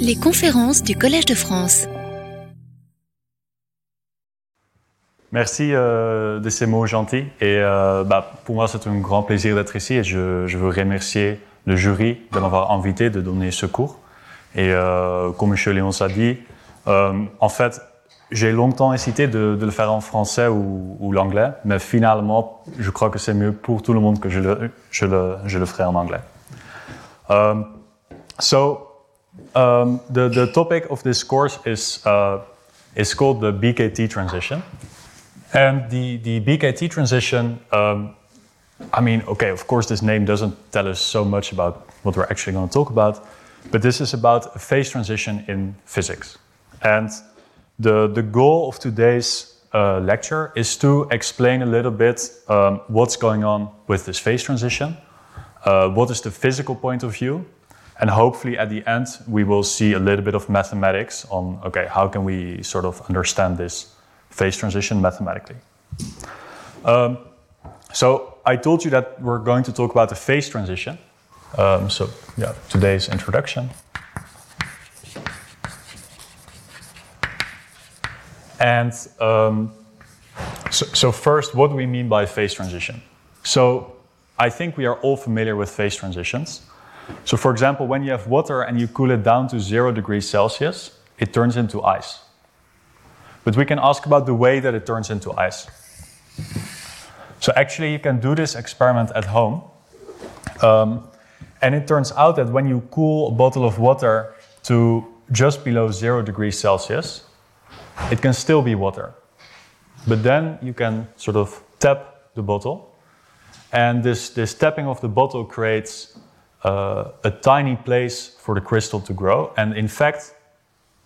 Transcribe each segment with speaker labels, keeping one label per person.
Speaker 1: Les conférences du Collège de France.
Speaker 2: Merci euh, de ces mots gentils. Et euh, bah, pour moi, c'est un grand plaisir d'être ici et je, veux remercier le jury de m'avoir invité de donner ce cours. Et euh, comme M. Léon a dit, en fait, j'ai longtemps hésité de, le faire en français ou, ou l'anglais, mais finalement, je crois que c'est mieux pour tout le monde que je le, je ferai en anglais. Um, so, um, the, the topic of this course is, uh, is called the BKT transition. And the, the BKT transition, um, I mean, okay, of course, this name doesn't tell us so much about what we're actually going to talk about, but this is about a phase transition in physics. And the, the goal of today's uh, lecture is to explain a little bit um, what's going on with this phase transition, uh, what is the physical point of view, and hopefully at the end we will see a little bit of mathematics on, okay, how can we sort of understand this phase transition mathematically. Um, so I told you that we're going to talk about the phase transition. Um, so yeah, today's introduction. And um, so, so, first, what do we mean by phase transition? So I think we are all familiar with phase transitions. So for example, when you have water and you cool it down to zero degrees Celsius, it turns into ice. But we can ask about the way that it turns into ice. So actually, you can do this experiment at home. Um, and it turns out that when you cool a bottle of water to just below zero degrees Celsius, it can still be water. But then you can sort of tap the bottle. And this, this tapping of the bottle creates uh, a tiny place for the crystal to grow. And in fact,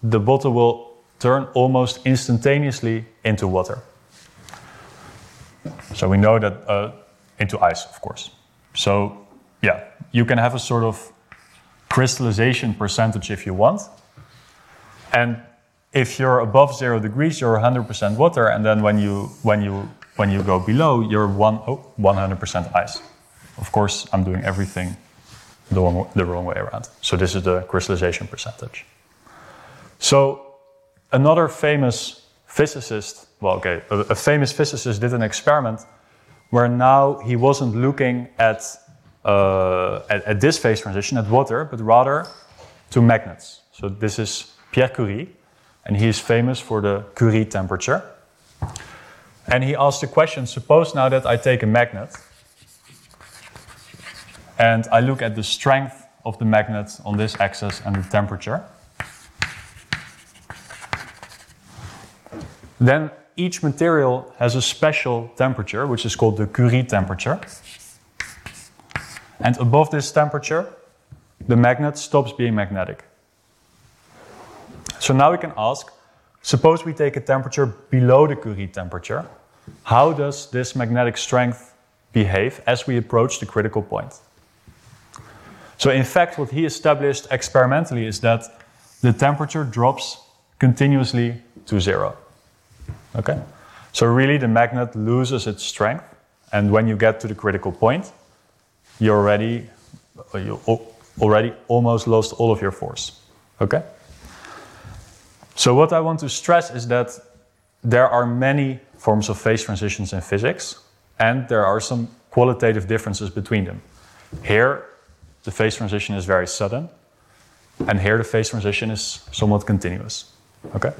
Speaker 2: the bottle will turn almost instantaneously into water. So we know that uh, into ice, of course. So yeah, you can have a sort of crystallization percentage if you want. And if you're above zero degrees, you're 100% water, and then when you when you when you go below, you're one, oh, 100% ice. Of course, I'm doing everything the wrong, the wrong way around. So this is the crystallization percentage. So another famous physicist, well, okay, a, a, famous physicist did an experiment where now he wasn't looking at, uh, at, at, this phase transition, at water, but rather to magnets. So this is Pierre Curie, and he is famous for the Curie temperature. And he asked the question suppose now that I take a magnet and I look at the strength of the magnet on this axis and the temperature. Then each material has a special temperature, which is called the Curie temperature. And above this temperature, the magnet stops being magnetic. So now we can ask suppose we take a temperature below the Curie temperature, how does this magnetic strength behave as we approach the critical point? So, in fact, what he established experimentally is that the temperature drops continuously to zero. Okay? So, really, the magnet loses its strength, and when you get to the critical point, you already, you already almost lost all of your force. Okay? So, what I want to stress is that there are many forms of phase transitions in physics, and there are some qualitative differences between them. Here, the phase transition is very sudden, and here the phase transition is somewhat continuous. Okay?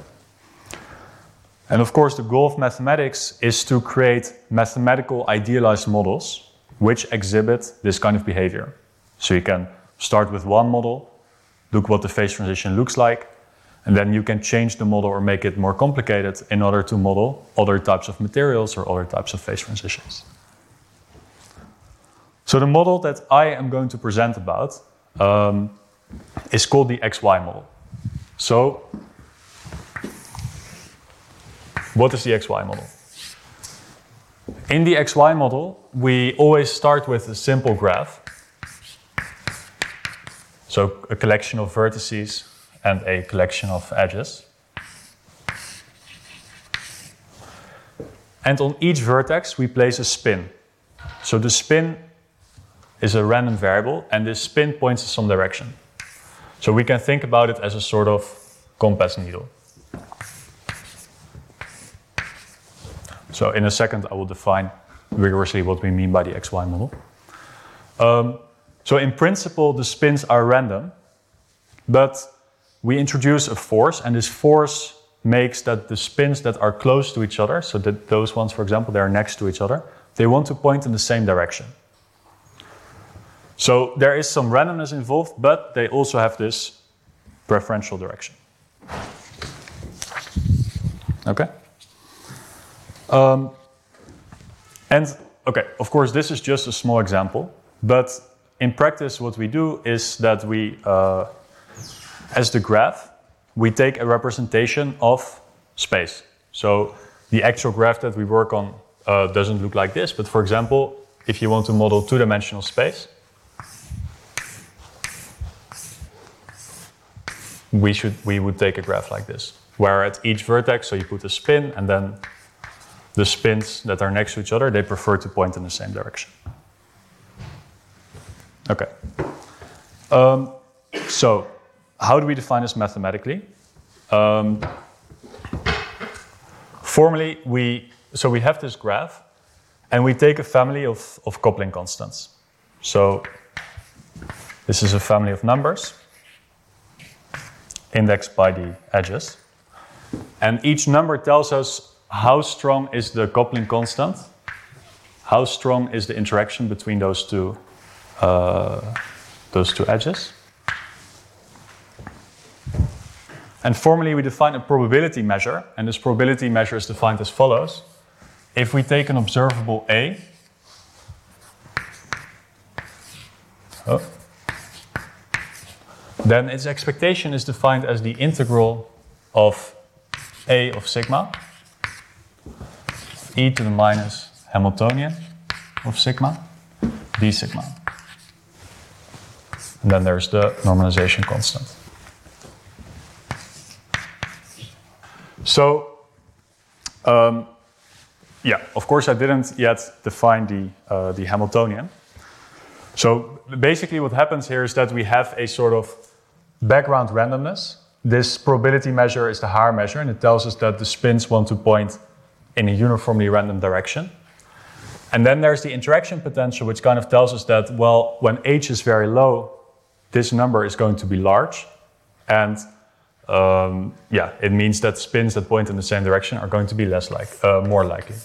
Speaker 2: And of course, the goal of mathematics is to create mathematical idealized models which exhibit this kind of behavior. So you can start with one model, look what the phase transition looks like, and then you can change the model or make it more complicated in order to model other types of materials or other types of phase transitions. So the model that I am going to present about um, is called the XY model. So what is the XY model? In the XY model, we always start with a simple graph. So a collection of vertices and a collection of edges. And on each vertex, we place a spin. So the spin is a random variable, and this spin points in some direction. So we can think about it as a sort of compass needle. So in a second, I will define rigorously what we mean by the XY model. Um, so in principle, the spins are random, but we introduce a force, and this force makes that the spins that are close to each other, so that those ones, for example, they are next to each other, they want to point in the same direction. So there is some randomness involved, but they also have this preferential direction. Okay? Um, and okay, of course, this is just a small example, but in practice, what we do is that we, uh, as the graph, we take a representation of space. So the actual graph that we work on uh, doesn't look like this, but for example, if you want to model two dimensional space, we, should, we would take a graph like this, where at each vertex, so you put a spin, and then the spins that are next to each other, they prefer to point in the same direction. Okay. Um, so, how do we define this mathematically? Um, formally, we so we have this graph, and we take a family of, of coupling constants. So, this is a family of numbers indexed by the edges. And each number tells us how strong is the coupling constant, how strong is the interaction between those two, uh, those two edges. And formally, we define a probability measure, and this probability measure is defined as follows. If we take an observable A, oh, then its expectation is defined as the integral of A of sigma e to the minus Hamiltonian of sigma d sigma. And then there's the normalization constant. So, um, yeah, of course, I didn't yet define the, uh, the Hamiltonian. So, basically, what happens here is that we have a sort of background randomness. This probability measure is the Haar measure, and it tells us that the spins want to point in a uniformly random direction. And then there's the interaction potential, which kind of tells us that, well, when h is very low, this number is going to be large. And um, yeah, it means that spins that point in the same direction are going to be less like, uh, more likely.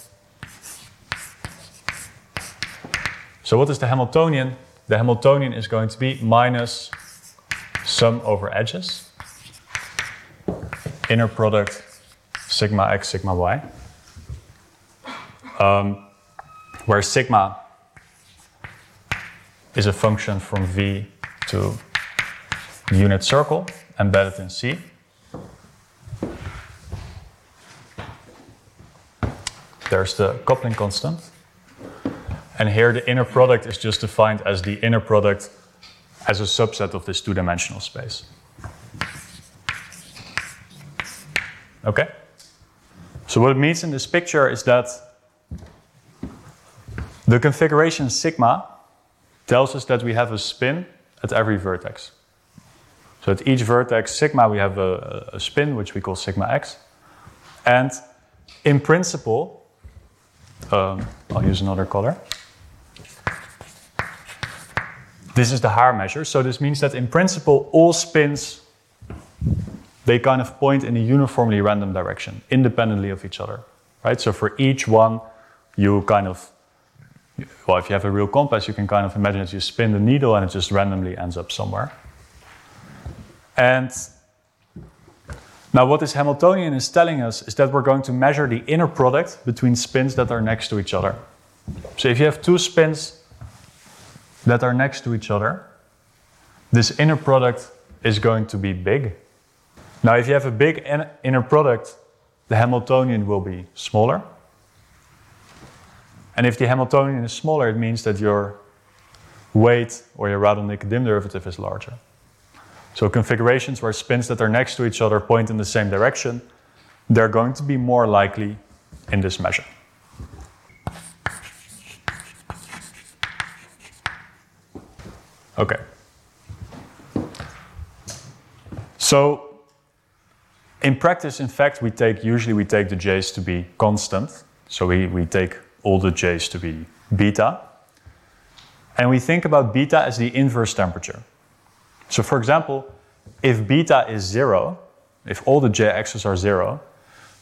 Speaker 2: So what is the Hamiltonian? The Hamiltonian is going to be minus sum over edges, inner product sigma x, sigma y, um, where sigma is a function from V to unit circle embedded in C. There's the coupling constant. And here the inner product is just defined as the inner product as a subset of this two dimensional space. Okay? So, what it means in this picture is that the configuration sigma tells us that we have a spin at every vertex. So, at each vertex sigma, we have a, a spin, which we call sigma x. And in principle, um, I'll use another color. This is the Haar measure. So this means that in principle, all spins, they kind of point in a uniformly random direction, independently of each other. Right? So for each one, you kind of, well, if you have a real compass, you can kind of imagine that you spin the needle and it just randomly ends up somewhere. And now, what this Hamiltonian is telling us is that we're going to measure the inner product between spins that are next to each other. So if you have two spins that are next to each other, this inner product is going to be big. Now, if you have a big inner product, the Hamiltonian will be smaller. And if the Hamiltonian is smaller, it means that your weight or your Radon-Nikodym derivative is larger. So configurations where spins that are next to each other point in the same direction, they're going to be more likely in this measure. Okay. So in practice, in fact, we take usually we take the j's to be constant. So we, we take all the j's to be beta. And we think about beta as the inverse temperature. So for example, if beta is zero, if all the jx's are zero,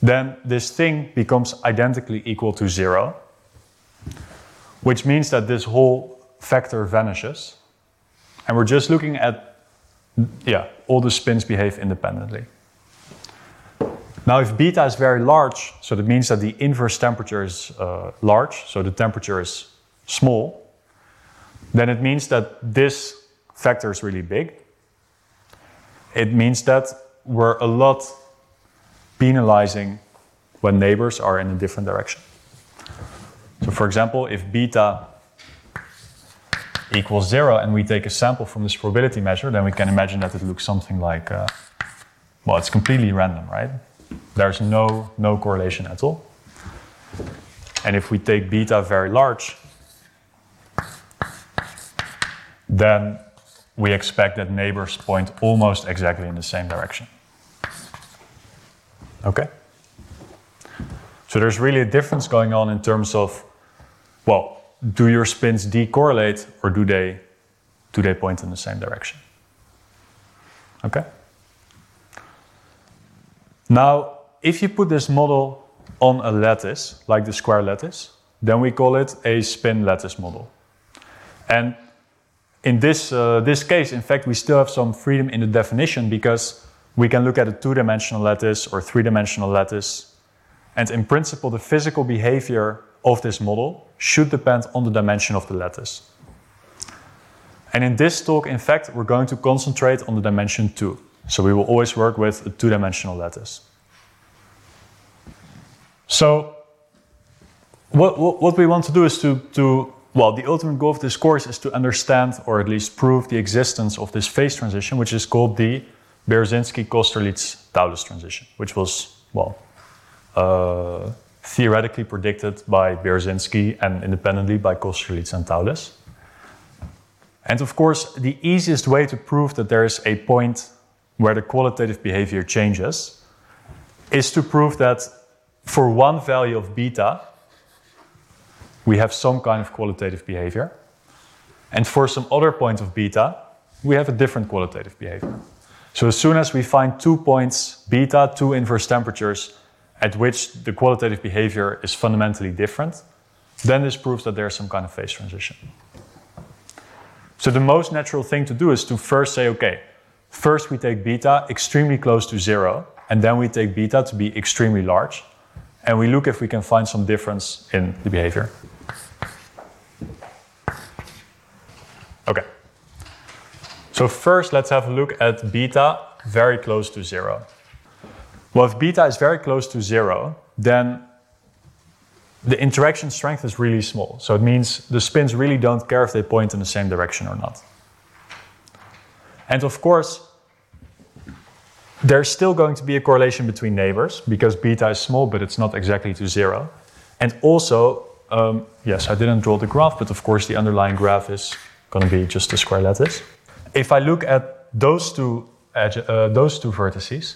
Speaker 2: then this thing becomes identically equal to zero, which means that this whole factor vanishes. And we're just looking at, yeah, all the spins behave independently. Now, if beta is very large, so that means that the inverse temperature is uh, large, so the temperature is small, then it means that this factor is really big. It means that we're a lot penalizing when neighbors are in a different direction. So, for example, if beta equals zero and we take a sample from this probability measure, then we can imagine that it looks something like, uh, well, it's completely random, right? There's no, no correlation at all. And if we take beta very large, then we expect that neighbors point almost exactly in the same direction. Okay? So there's really a difference going on in terms of, well, do your spins decorrelate or do they, do they point in the same direction? Okay? Now, if you put this model on a lattice, like the square lattice, then we call it a spin lattice model. And in this, uh, this case, in fact, we still have some freedom in the definition because we can look at a two dimensional lattice or three dimensional lattice. And in principle, the physical behavior of this model should depend on the dimension of the lattice. And in this talk, in fact, we're going to concentrate on the dimension 2. So we will always work with a two dimensional lattice. So, what, what, what we want to do is to, to well, the ultimate goal of this course is to understand or at least prove the existence of this phase transition, which is called the Berezinski-Kosterlitz-Thouless transition, which was, well, uh, theoretically predicted by Berezinski and independently by Kosterlitz and Thouless. And of course, the easiest way to prove that there is a point where the qualitative behavior changes is to prove that for one value of beta, we have some kind of qualitative behavior. And for some other point of beta, we have a different qualitative behavior. So as soon as we find two points, beta, two inverse temperatures, at which the qualitative behavior is fundamentally different, then this proves that there's some kind of phase transition. So the most natural thing to do is to first say, okay, first we take beta extremely close to zero, and then we take beta to be extremely large, and we look if we can find some difference in the behavior. Okay. So first, let's have a look at beta very close to zero. Well, if beta is very close to zero, then the interaction strength is really small. So it means the spins really don't care if they point in the same direction or not. And of course, there's still going to be a correlation between neighbors because beta is small, but it's not exactly to zero. And also, um, yes, I didn't draw the graph, but of course the underlying graph is going to be just a square lattice. If I look at those two, edge, uh, those two vertices,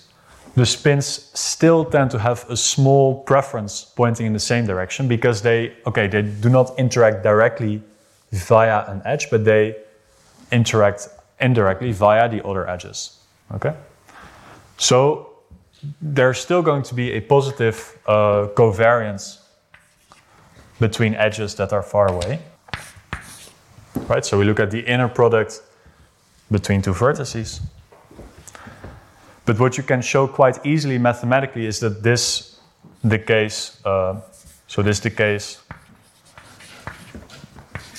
Speaker 2: the spins still tend to have a small preference pointing in the same direction because they, okay, they do not interact directly via an edge, but they interact indirectly via the other edges. Okay? So there's still going to be a positive uh, covariance between edges that are far away. Right? So we look at the inner product between two vertices. But what you can show quite easily mathematically is that this decays, uh, so this decays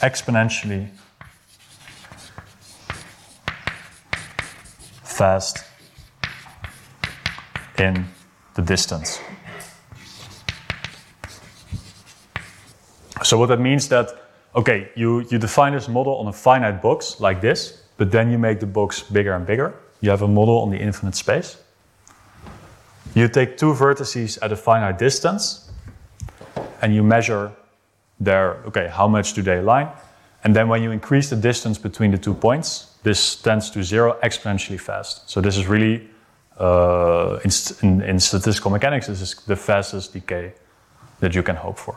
Speaker 2: exponentially fast in the distance. So what that means that, okay, you, you define this model on a finite box like this, but then you make the box bigger and bigger. You have a model on the infinite space. You take two vertices at a finite distance, and you measure their, okay, how much do they align? And then when you increase the distance between the two points, this tends to zero exponentially fast. So this is really uh, in, in, in, statistical mechanics, this is the fastest decay that you can hope for.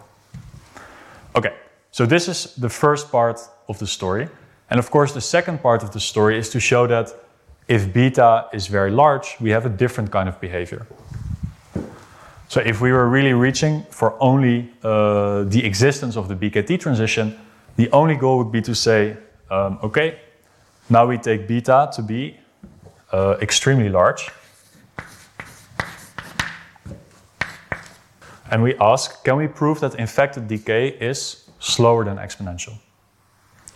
Speaker 2: Okay, so this is the first part of the story. And of course, the second part of the story is to show that if beta is very large, we have a different kind of behavior. So if we were really reaching for only uh, the existence of the BKT transition, the only goal would be to say, um, okay, now we take beta to be uh, extremely large. And we ask, can we prove that infected decay is slower than exponential?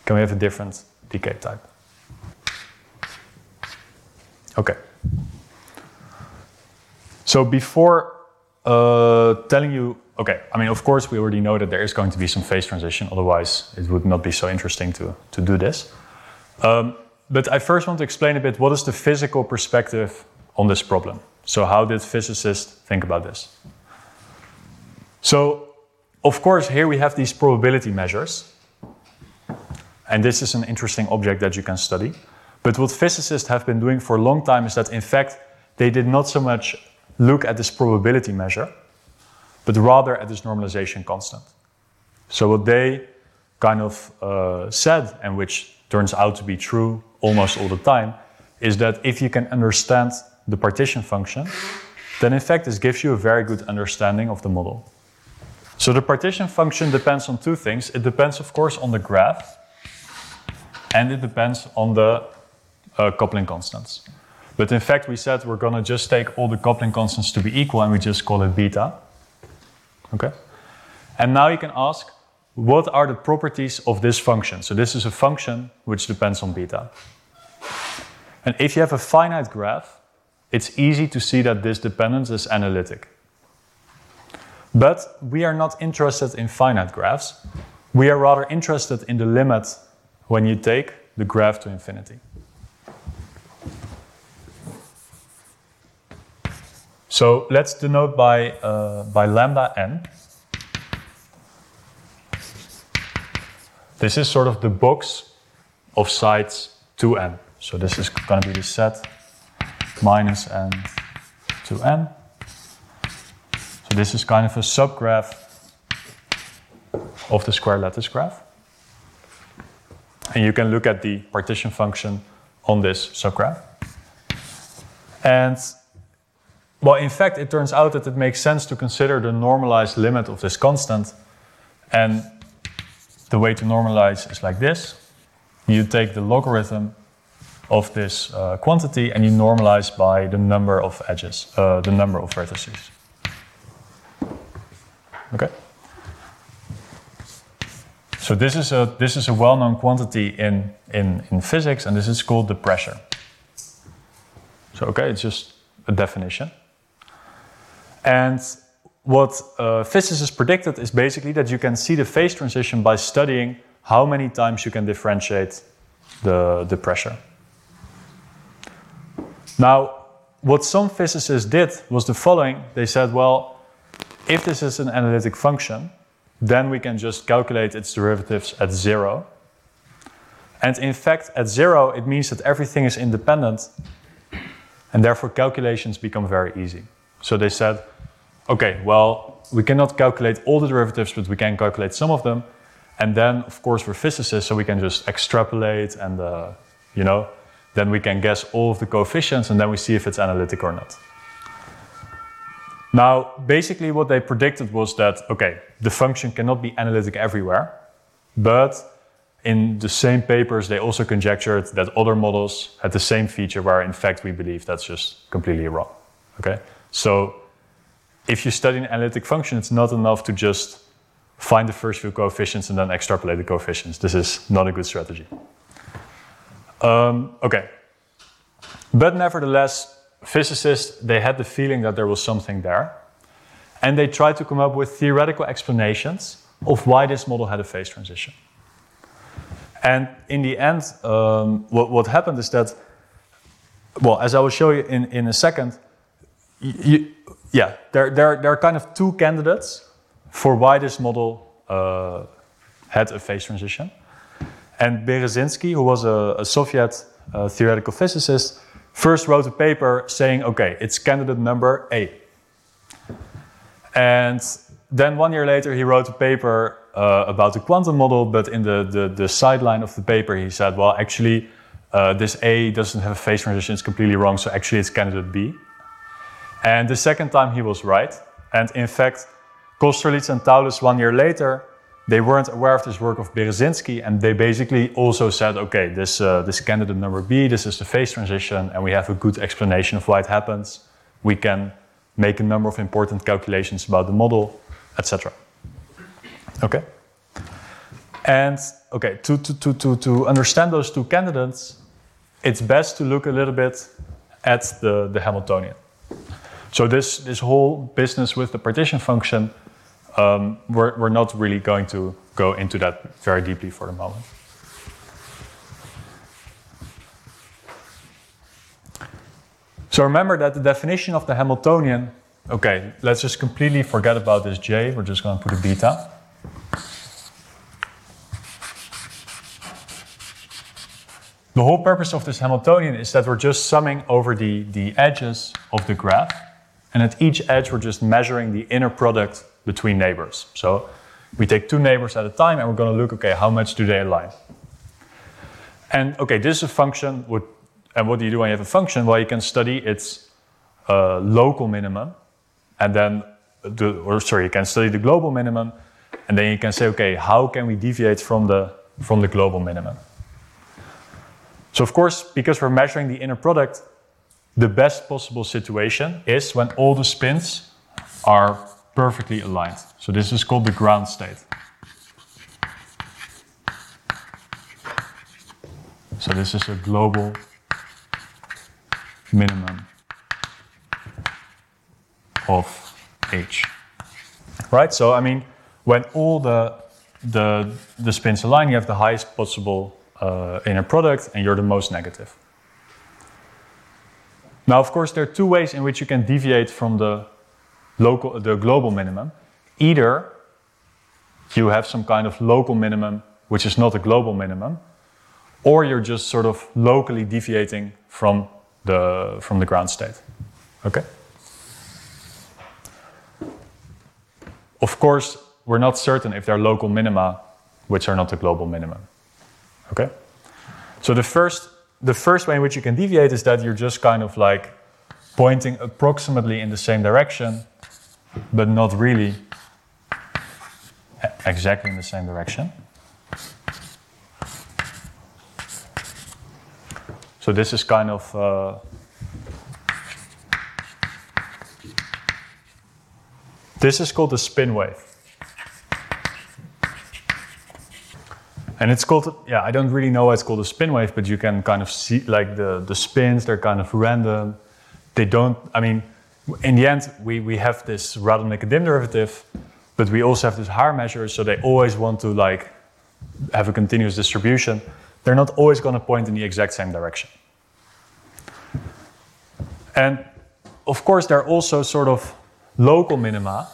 Speaker 2: Can we have a different decay type? Okay. So before uh, telling you, okay, I mean, of course, we already know that there is going to be some phase transition, otherwise, it would not be so interesting to, to do this. Um, but I first want to explain a bit what is the physical perspective on this problem. So, how did physicists think about this? So, of course, here we have these probability measures. And this is an interesting object that you can study. But what physicists have been doing for a long time is that, in fact, they did not so much look at this probability measure, but rather at this normalization constant. So, what they kind of uh, said, and which turns out to be true almost all the time, is that if you can understand the partition function, then in fact this gives you a very good understanding of the model. So the partition function depends on two things. It depends, of course, on the graph, and it depends on the uh, coupling constants. But in fact, we said we're going to just take all the coupling constants to be equal and we just call it beta. Okay? And now you can ask, what are the properties of this function? So this is a function which depends on beta. And if you have a finite graph, it's easy to see that this dependence is analytic. But we are not interested in finite graphs. We are rather interested in the limit when you take the graph to infinity. So let's denote by, uh, by lambda n. This is sort of the box of sides 2n. So this is going to be the set minus n to n. So this is kind of a subgraph of the square lattice graph. And you can look at the partition function on this subgraph. And well, in fact, it turns out that it makes sense to consider the normalized limit of this constant. And the way to normalize is like this. You take the logarithm of this uh, quantity and you normalize by the number of edges, uh, the number of vertices. Okay? So this is a, this is a well-known quantity in, in, in physics, and this is called the pressure. So, okay, it's just a definition. And what uh, physicists predicted is basically that you can see the phase transition by studying how many times you can differentiate the, the pressure. Now, what some physicists did was the following. They said, well, if this is an analytic function, then we can just calculate its derivatives at zero. And in fact, at zero, it means that everything is independent, and therefore calculations become very easy. So they said, okay, well, we cannot calculate all the derivatives, but we can calculate some of them. And then, of course, we're physicists, so we can just extrapolate and, uh, you know, then we can guess all of the coefficients and then we see if it's analytic or not. Now, basically, what they predicted was that, okay, the function cannot be analytic everywhere, but in the same papers, they also conjectured that other models had the same feature where, in fact, we believe that's just completely wrong. Okay? So if you study an analytic function, it's not enough to just find the first few coefficients and then extrapolate the coefficients. This is not a good strategy. Um, okay. But nevertheless, physicists, they had the feeling that there was something there. And they tried to come up with theoretical explanations of why this model had a phase transition. And in the end, um, what, what, happened is that, well, as I will show you in, in a second, you, yeah, there, there, there are kind of two candidates for why this model uh, had a phase transition. And Berezinski, who was a, a Soviet uh, theoretical physicist, first wrote a paper saying, okay, it's candidate number A. And then one year later, he wrote a paper uh, about the quantum model, but in the, the, the, sideline of the paper, he said, well, actually, uh, this A doesn't have a phase transition, it's completely wrong, so actually it's candidate B. And the second time he was right. And in fact, Kosterlitz and Thouless one year later, they weren't aware of this work of Berezinski, and they basically also said, okay, this, uh, this candidate number B, this is the phase transition, and we have a good explanation of why it happens. We can make a number of important calculations about the model, etc. Okay? And okay, to, to, to, to, to understand those two candidates, it's best to look a little bit at the, the Hamiltonian. So this, this whole business with the partition function, um, we're, we're not really going to go into that very deeply for the moment. So remember that the definition of the Hamiltonian, okay, let's just completely forget about this J, we're just going to put a beta. The whole purpose of this Hamiltonian is that we're just summing over the, the edges of the graph. And at each edge, we're just measuring the inner product between neighbors. So we take two neighbors at a time and we're going to look, okay, how much do they align? And okay, this is a function. And what do you do when you have a function? Well, you can study its uh, local minimum, and then, the, or sorry, you can study the global minimum, and then you can say, okay, how can we deviate from the from the global minimum? So of course, because we're measuring the inner product, the best possible situation is when all the spins are perfectly aligned. So this is called the ground state. So this is a global minimum of h. Right? So I mean, when all the the the spins align, you have the highest possible uh, inner product, and you're the most negative. Now, of course, there are two ways in which you can deviate from the local, the global minimum. Either you have some kind of local minimum which is not a global minimum, or you're just sort of locally deviating from the from the ground state. Okay. Of course, we're not certain if there are local minima which are not the global minimum. Okay. So the first the first way in which you can deviate is that you're just kind of like pointing approximately in the same direction, but not really exactly in the same direction. So this is kind of uh, this is called the spin wave. And it's called, yeah, I don't really know why it's called a spin wave, but you can kind of see like the, the spins, they're kind of random. They don't, I mean, in the end, we, we have this Radon-Nikodym derivative, but we also have this Haar measure, so they always want to like have a continuous distribution. They're not always going to point in the exact same direction. And of course, there are also sort of local minima,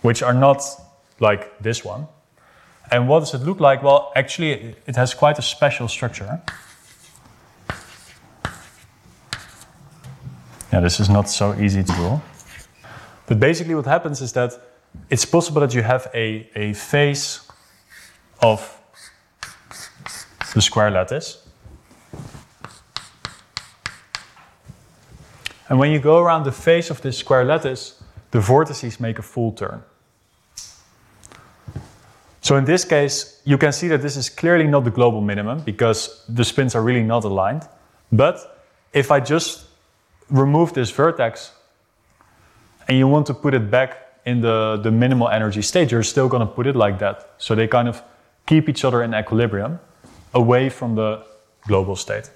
Speaker 2: which are not like this one. And what does it look like? Well, actually, it has quite a special structure. Yeah, this is not so easy to do. But basically, what happens is that it's possible that you have a, a face of the square lattice. And when you go around the face of this square lattice, the vortices make a full turn. So in this case, you can see that this is clearly not the global minimum because the spins are really not aligned. But if I just remove this vertex and you want to put it back in the, the minimal energy state, you're still going to put it like that. So they kind of keep each other in equilibrium away from the global state.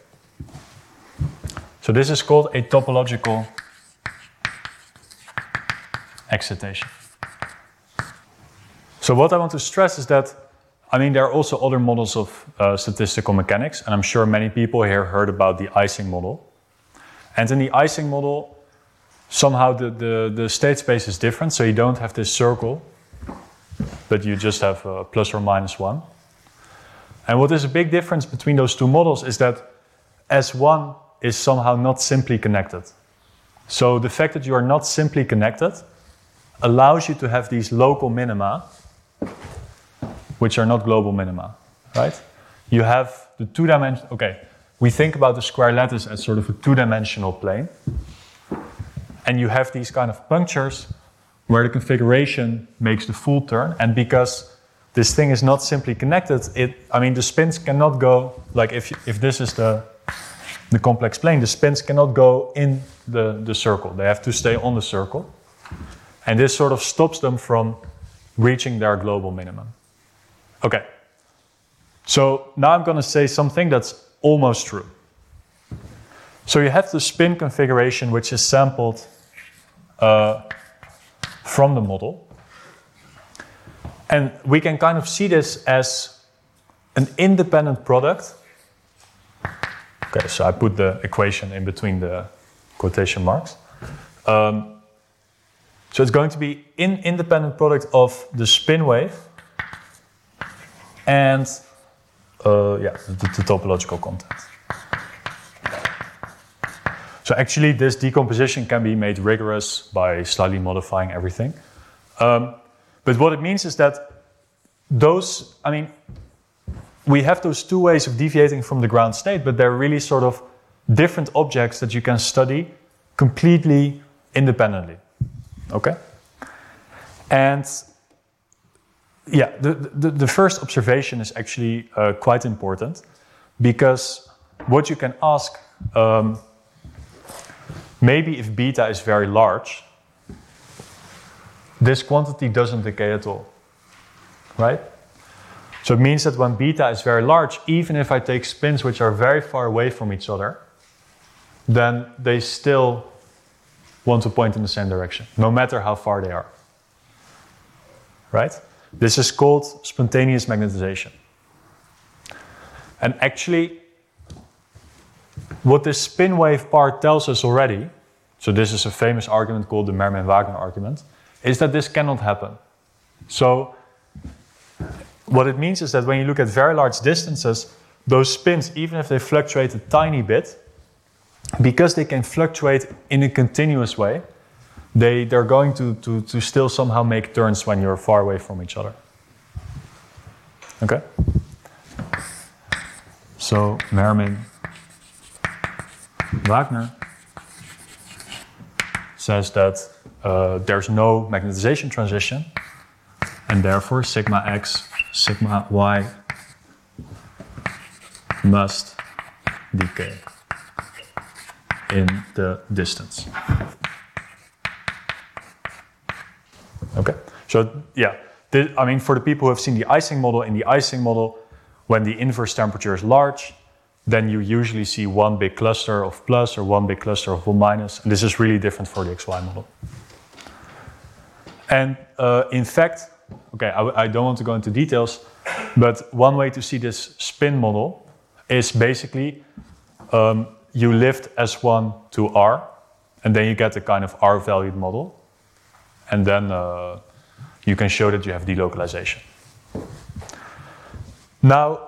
Speaker 2: So this is called a topological excitation. So what I want to stress is that, I mean, there are also other models of uh, statistical mechanics, and I'm sure many people here heard about the Ising model. And in the Ising model, somehow the, the, the state space is different, so you don't have this circle, but you just have plus or minus one. And what is a big difference between those two models is that S1 is somehow not simply connected. So the fact that you are not simply connected allows you to have these local minima, which are not global minima, right? You have the two dimension. Okay, we think about the square lattice as sort of a two dimensional plane. And you have these kind of punctures where the configuration makes the full turn. And because this thing is not simply connected, it, I mean, the spins cannot go, like if, if this is the, the complex plane, the spins cannot go in the, the circle. They have to stay on the circle. And this sort of stops them from reaching their global minimum. Okay. So now I'm going to say something that's almost true. So you have the spin configuration, which is sampled uh, from the model. And we can kind of see this as an independent product. Okay, so I put the equation in between the quotation marks. Um, so it's going to be an independent product of the spin wave and uh, yeah, the, the topological content. So actually, this decomposition can be made rigorous by slightly modifying everything. Um, but what it means is that those, I mean, we have those two ways of deviating from the ground state, but they're really sort of different objects that you can study completely independently. Okay? And yeah, the, the, the first observation is actually uh, quite important because what you can ask um, maybe if beta is very large, this quantity doesn't decay at all, right? So it means that when beta is very large, even if I take spins which are very far away from each other, then they still want to point in the same direction, no matter how far they are. Right? This is called spontaneous magnetization. And actually, what this spin wave part tells us already, so this is a famous argument called the Mermin-Wagner argument, is that this cannot happen. So what it means is that when you look at very large distances, those spins, even if they fluctuate a tiny bit, because they can fluctuate in a continuous way, they, they're going to, to, to still somehow make turns when you're far away from each other. Okay? So Mermin Wagner says that uh, there's no magnetization transition, and therefore sigma x, sigma y must decay in the distance. Okay, so yeah, I mean, for the people who have seen the Ising model, in the Ising model, when the inverse temperature is large, then you usually see one big cluster of plus or one big cluster of one minus. And this is really different for the XY model. And uh, in fact, okay, I, I, don't want to go into details, but one way to see this spin model is basically um, you lift S1 to R, and then you get a kind of R valued model. And then uh, you can show that you have delocalization. Now,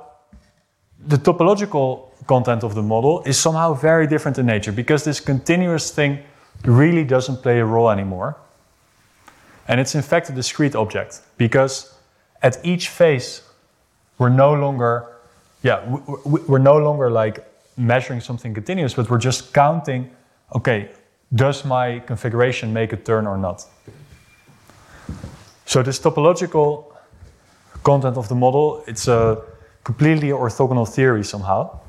Speaker 2: the topological content of the model is somehow very different in nature because this continuous thing really doesn't play a role anymore. And it's in fact a discrete object because at each phase we're no longer, yeah, we're no longer like measuring something continuous, but we're just counting, okay, does my configuration make a turn or not? So this topological content of the model, it's a completely orthogonal theory somehow.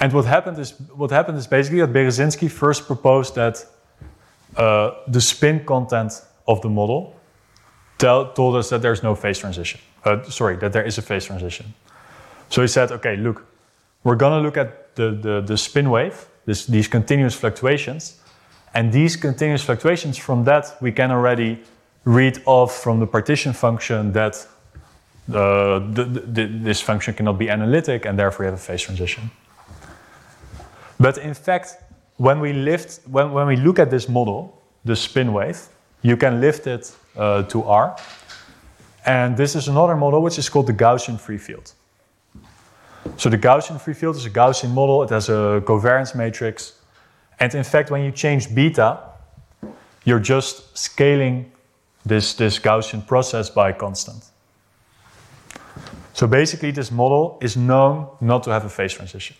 Speaker 2: And what happened is what happened is basically that Berezinski first proposed that uh, the spin content of the model tell, told us that there's no phase transition. Uh, sorry, that there is a phase transition. So he said, okay, look, we're going to look at the, the, the spin wave, this, these continuous fluctuations, and these continuous fluctuations, from that we can already read off from the partition function that uh, the, the, this function cannot be analytic and therefore you have a phase transition. But in fact, when we lift, when, when we look at this model, the spin wave, you can lift it uh, to R. And this is another model which is called the Gaussian free field. So the Gaussian free field is a Gaussian model. It has a covariance matrix. And in fact, when you change beta, you're just scaling this, this Gaussian process by constant. So basically, this model is known not to have a phase transition.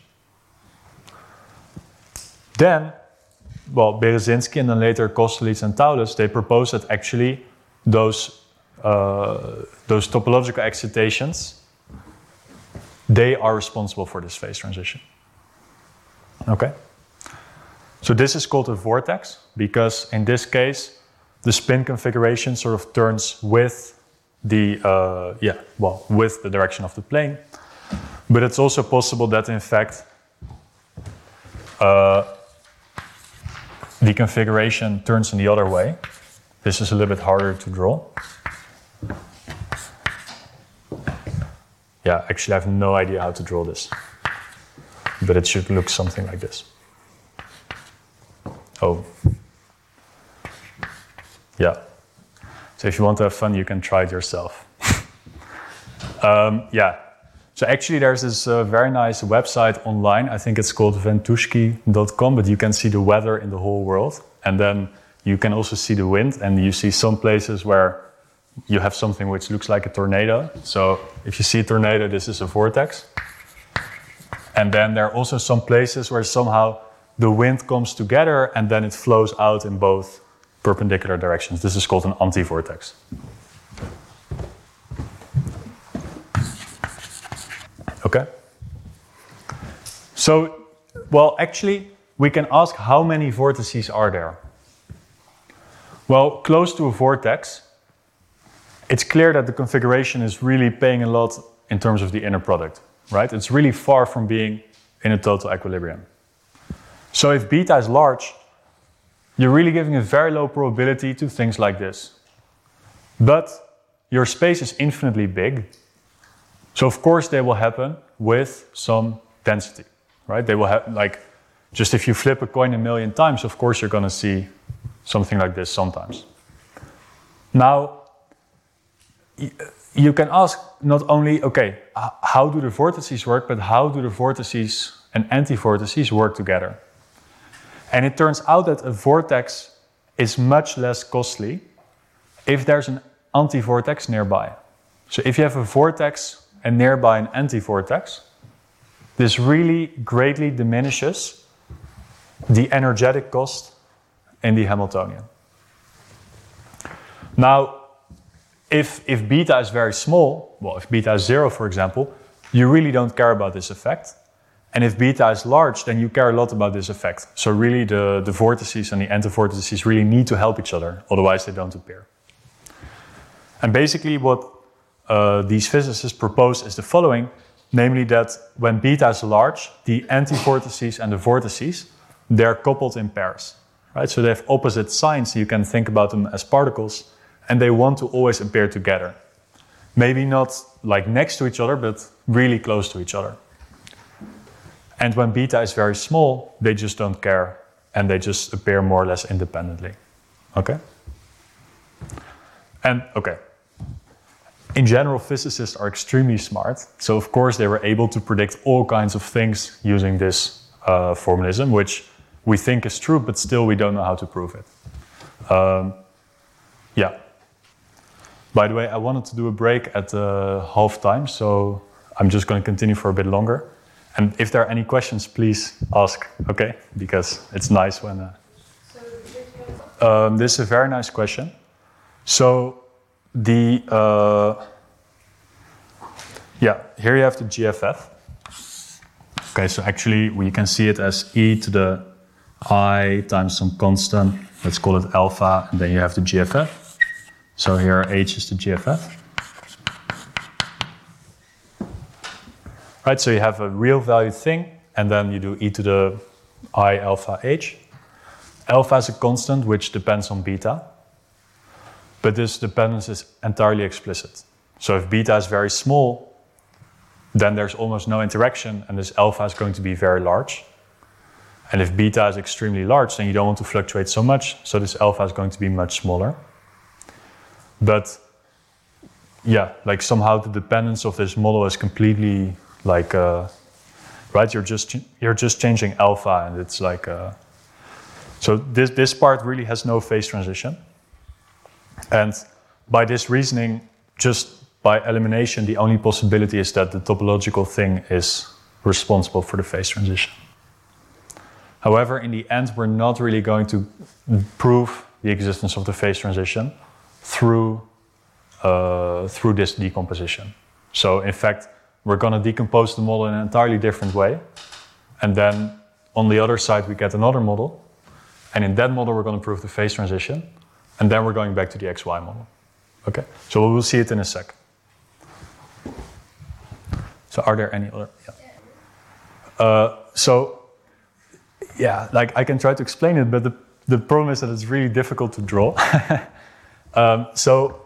Speaker 2: Then, well, Berezinski and then later Kosterlitz and Thouless, they proposed that actually those, uh, those topological excitations they are responsible for this phase transition. Okay? So this is called a vortex because in this case, the spin configuration sort of turns with the, uh, yeah, well, with the direction of the plane. But it's also possible that in fact, uh, the configuration turns in the other way. This is a little bit harder to draw. Yeah, actually, I have no idea how to draw this. But it should look something like this. Oh. Yeah. So if you want to have fun, you can try it yourself. um, yeah. So actually, there's this uh, very nice website online. I think it's called ventusky.com, but you can see the weather in the whole world. And then you can also see the wind, and you see some places where you have something which looks like a tornado. So if you see a tornado, this is a vortex. And then there are also some places where somehow the wind comes together and then it flows out in both perpendicular directions. This is called an anti-vortex. Okay? So, well, actually, we can ask how many vortices are there? Well, close to a vortex, it's clear that the configuration is really paying a lot in terms of the inner product, right? It's really far from being in a total equilibrium. So if beta is large, you're really giving a very low probability to things like this. But your space is infinitely big. So of course they will happen with some density, right? They will have like just if you flip a coin a million times, of course you're going to see something like this sometimes. Now, you can ask not only, okay, how do the vortices work, but how do the vortices and anti-vortices work together? And it turns out that a vortex is much less costly if there's an anti-vortex nearby. So if you have a vortex and nearby an anti-vortex, this really greatly diminishes the energetic cost in the Hamiltonian. Now, if, if beta is very small, well, if beta is zero, for example, you really don't care about this effect. And if beta is large, then you care a lot about this effect. So really the, the vortices and the antivortices really need to help each other, otherwise they don't appear. And basically what uh, these physicists propose is the following, namely that when beta is large, the antivortices and the vortices, they're coupled in pairs. Right? So they have opposite signs, you can think about them as particles, and they want to always appear together. Maybe not like next to each other, but really close to each other. And when beta is very small, they just don't care and they just appear more or less independently. Okay? And okay. In general, physicists are extremely smart. So, of course, they were able to predict all kinds of things using this uh, formalism, which we think is true, but still we don't know how to prove it. Um, yeah. By the way, I wanted to do a break at uh, half time, so I'm just going to continue for a bit longer. And if there are any questions, please ask, okay? Because it's nice when. Uh, um, this is a very nice question. So, the. Uh, yeah, here you have the GFF. Okay, so actually we can see it as e to the i times some constant. Let's call it alpha, and then you have the GFF. So here H is the GFF. Right, so you have a real valued thing, and then you do e to the i alpha h. Alpha is a constant which depends on beta, but this dependence is entirely explicit. So if beta is very small, then there's almost no interaction, and this alpha is going to be very large. And if beta is extremely large, then you don't want to fluctuate so much, so this alpha is going to be much smaller. But yeah, like somehow the dependence of this model is completely like uh, right? You're just you're just changing alpha, and it's like uh, so. This this part really has no phase transition, and by this reasoning, just by elimination, the only possibility is that the topological thing is responsible for the phase transition. However, in the end, we're not really going to prove the existence of the phase transition through, uh, through this decomposition. So, in fact, we're going to decompose the model in an entirely different way. And then on the other side, we get another model. And in that model, we're going to prove the phase transition. And then we're going back to the XY model. Okay? So we'll see it in a sec. So, are there any other? Yeah. Uh, so, yeah, like I can try to explain it, but the, the problem is that it's really difficult to draw. um, so,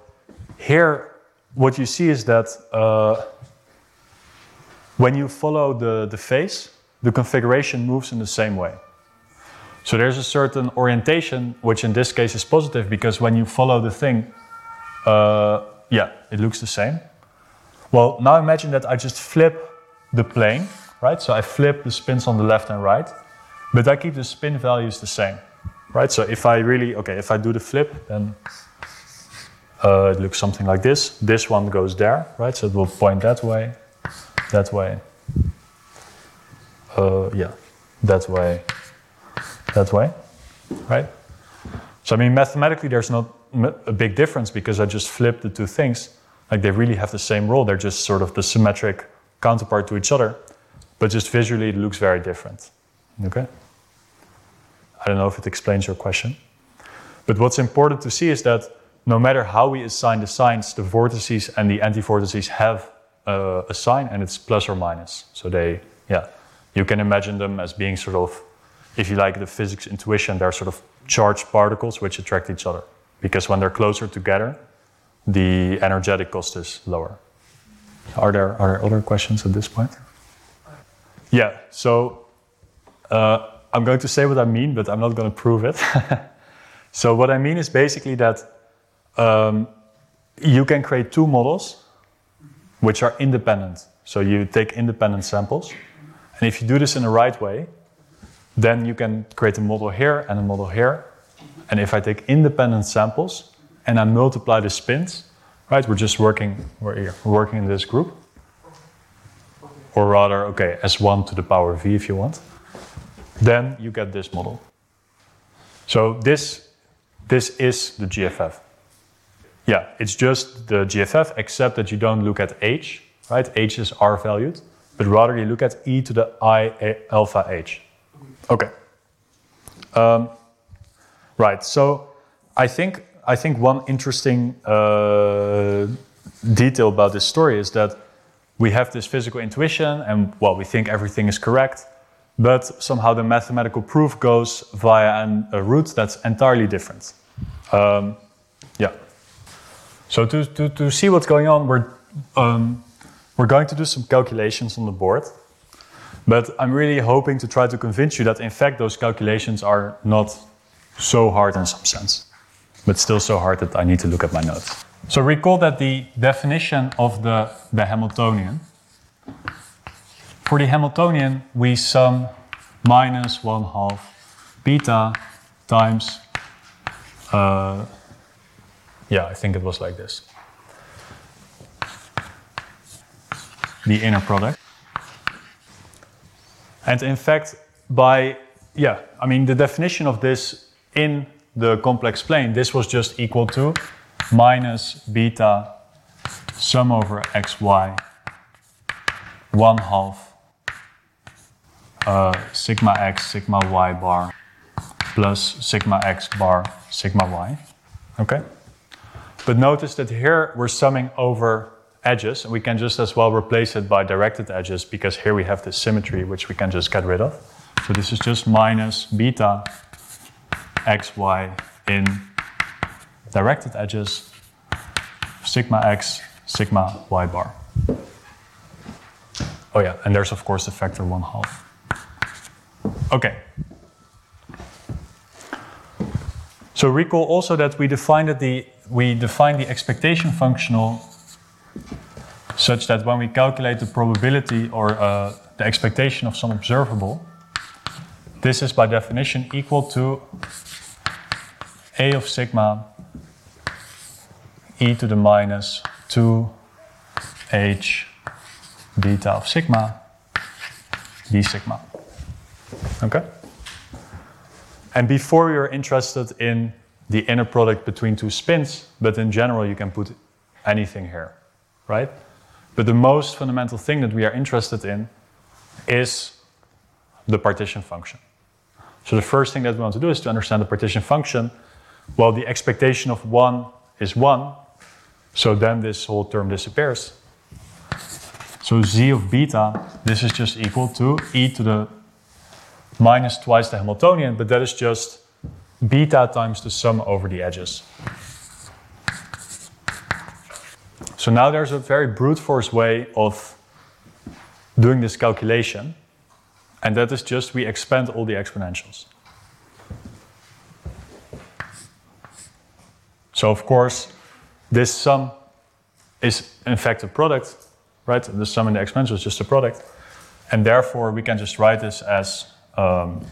Speaker 2: here, what you see is that uh, when you follow the, the phase, the configuration moves in the same way. So there's a certain orientation, which in this case is positive because when you follow the thing, uh, yeah, it looks the same. Well, now imagine that I just flip the plane, right? So I flip the spins on the left and right, but I keep the spin values the same, right? So if I really, okay, if I do the flip, then uh, it looks something like this. This one goes there, right? So it will point that way, that why. Uh, yeah, that's why. that way, right? So I mean, mathematically, there's not a big difference because I just flip the two things. Like they really have the same role. They're just sort of the symmetric counterpart to each other, but just visually it looks very different. Okay? I don't know if it explains your question. But what's important to see is that no matter how we assign the signs, the vortices and the anti-vortices have uh, a sign and it's plus or minus. So they, yeah, you can imagine them as being sort of, if you like the physics intuition, they're sort of charged particles which attract each other. Because when they're closer together, the energetic cost is lower. Are there, are there other questions at this point? Yeah, so uh, I'm going to say what I mean, but I'm not going to prove it. so, what I mean is basically that um, you can create two models which are independent. So, you take independent samples. And if you do this in the right way, then you can create a model here and a model here. And if I take independent samples and I multiply the spins, right? We're just working, we're, here, we're working in this group. Or rather, okay, S1 to the power V if you want. Then you get this model. So this, this is the GFF. Yeah, it's just the GFF, except that you don't look at H, right? H is R valued, but rather you look at E to the I alpha H. Okay. Um, right, so I think I think one interesting uh, detail about this story is that we have this physical intuition and well, we think everything is correct, but somehow the mathematical proof goes via an, a route that's entirely different. Um. So to, to, to see what's going on, we're, um, we're going to do some calculations on the board. But I'm really hoping to try to convince you that in fact those calculations are not so hard in some sense but still so hard that I need to look at my notes. So recall that the definition of the, the Hamiltonian. For the Hamiltonian, we sum minus one half beta times, uh, yeah, I think it was like this. The inner product. And in fact, by, yeah, I mean, the definition of this in the complex plane, this was just equal to minus beta sum over xy 1 half uh, sigma x sigma y bar plus sigma x bar sigma y. Okay? But notice that here we're summing over edges, and we can just as well replace it by directed edges because here we have this symmetry which we can just get rid of. So this is just minus beta x, y in directed edges, sigma x, sigma y bar. Oh yeah, and there's of course the factor one half. Okay. So recall also that we defined that the we define the expectation functional such that when we calculate the probability or uh, the expectation of some observable, this is by definition equal to a of sigma e to the minus 2h beta of sigma d sigma. Okay? And before we are interested in the inner product between two spins, but in general you can put anything here, right? But the most fundamental thing that we are interested in is the partition function. So the first thing that we want to do is to understand the partition function. Well, the expectation of 1 is 1, so then this whole term disappears. So z of beta, this is just equal to e to the minus twice the Hamiltonian, but that is just beta times the sum over the edges. So now there's a very brute force way of doing this calculation, and that is just we expand all the exponentials. So of course, this sum is in fact a product, right? The sum and the exponential is just a product, and therefore we can just write this as um,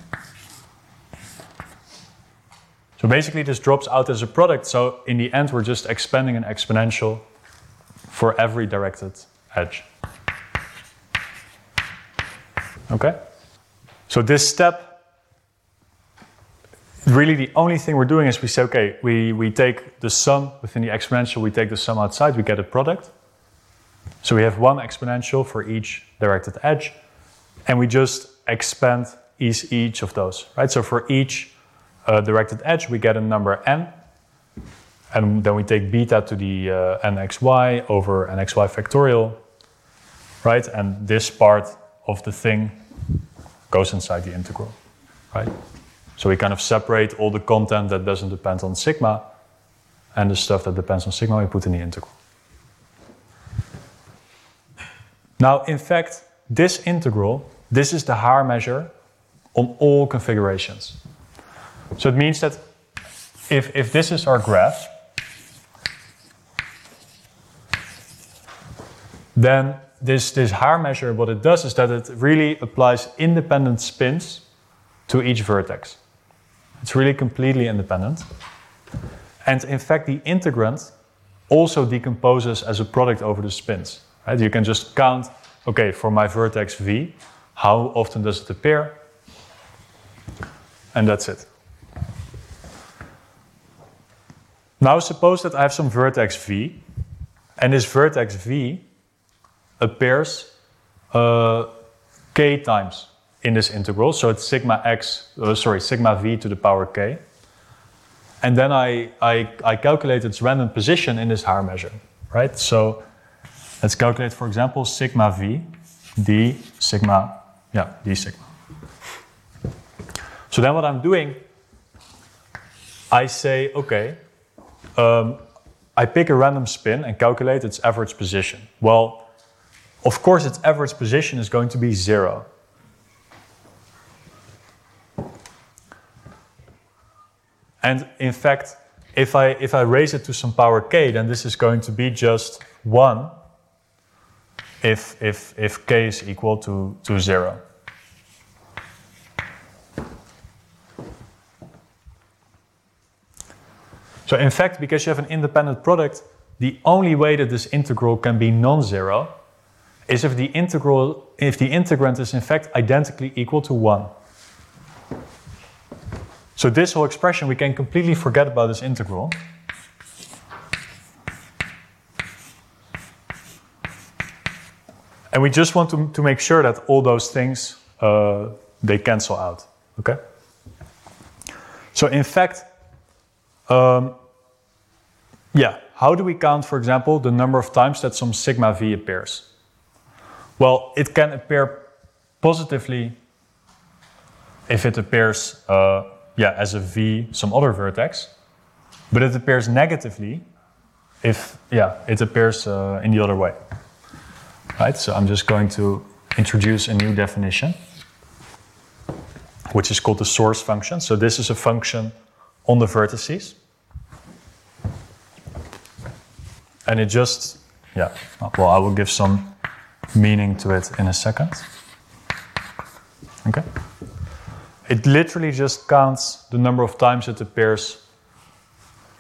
Speaker 2: so basically this drops out as a product. So in the end, we're just expanding an exponential for every directed edge. Okay? So this step, really the only thing we're doing is we say, okay, we, we take the sum within the exponential, we take the sum outside, we get a product. So we have one exponential for each directed edge, and we just expand each, each of those, right? So for each uh, directed edge, we get a number n, and then we take beta to the uh, nxy over nxy factorial, right? And this part of the thing goes inside the integral, right? So we kind of separate all the content that doesn't depend on sigma and the stuff that depends on sigma we put in the integral. Now, in fact, this integral, this is the Haar measure on all configurations. So it means that if, if this is our graph, then this, this Haar measure, what it does is that it really applies independent spins to each vertex. It's really completely independent. And in fact, the integrand also decomposes as a product over the spins. Right? You can just count, okay, for my vertex v, how often does it appear? And that's it. Now suppose that I have some vertex v, and this vertex v appears uh, k times in this integral. So it's sigma x, uh, sorry, sigma v to the power k. And then I, I, I calculate its random position in this Haar measure, right? So let's calculate, for example, sigma v d sigma, yeah, d sigma. So then what I'm doing, I say, okay, um, I pick a random spin and calculate its average position. Well, of course, its average position is going to be zero. And in fact, if I, if I raise it to some power k, then this is going to be just 1 if, if, if k is equal to, to 0. So in fact, because you have an independent product, the only way that this integral can be non-zero is if the integral if the integrand is in fact identically equal to 1. So this whole expression we can completely forget about this integral. And we just want to, to make sure that all those things uh, they cancel out. Okay? So in fact, um, yeah, how do we count, for example, the number of times that some sigma v appears? Well, it can appear positively if it appears uh, yeah, as a v some other vertex, but it appears negatively if yeah, it appears uh, in the other way. Right, so I'm just going to introduce a new definition, which is called the source function. So this is a function on the vertices. And it just, yeah, well, I will give some meaning to it in a second. Okay? it literally just counts the number of times it appears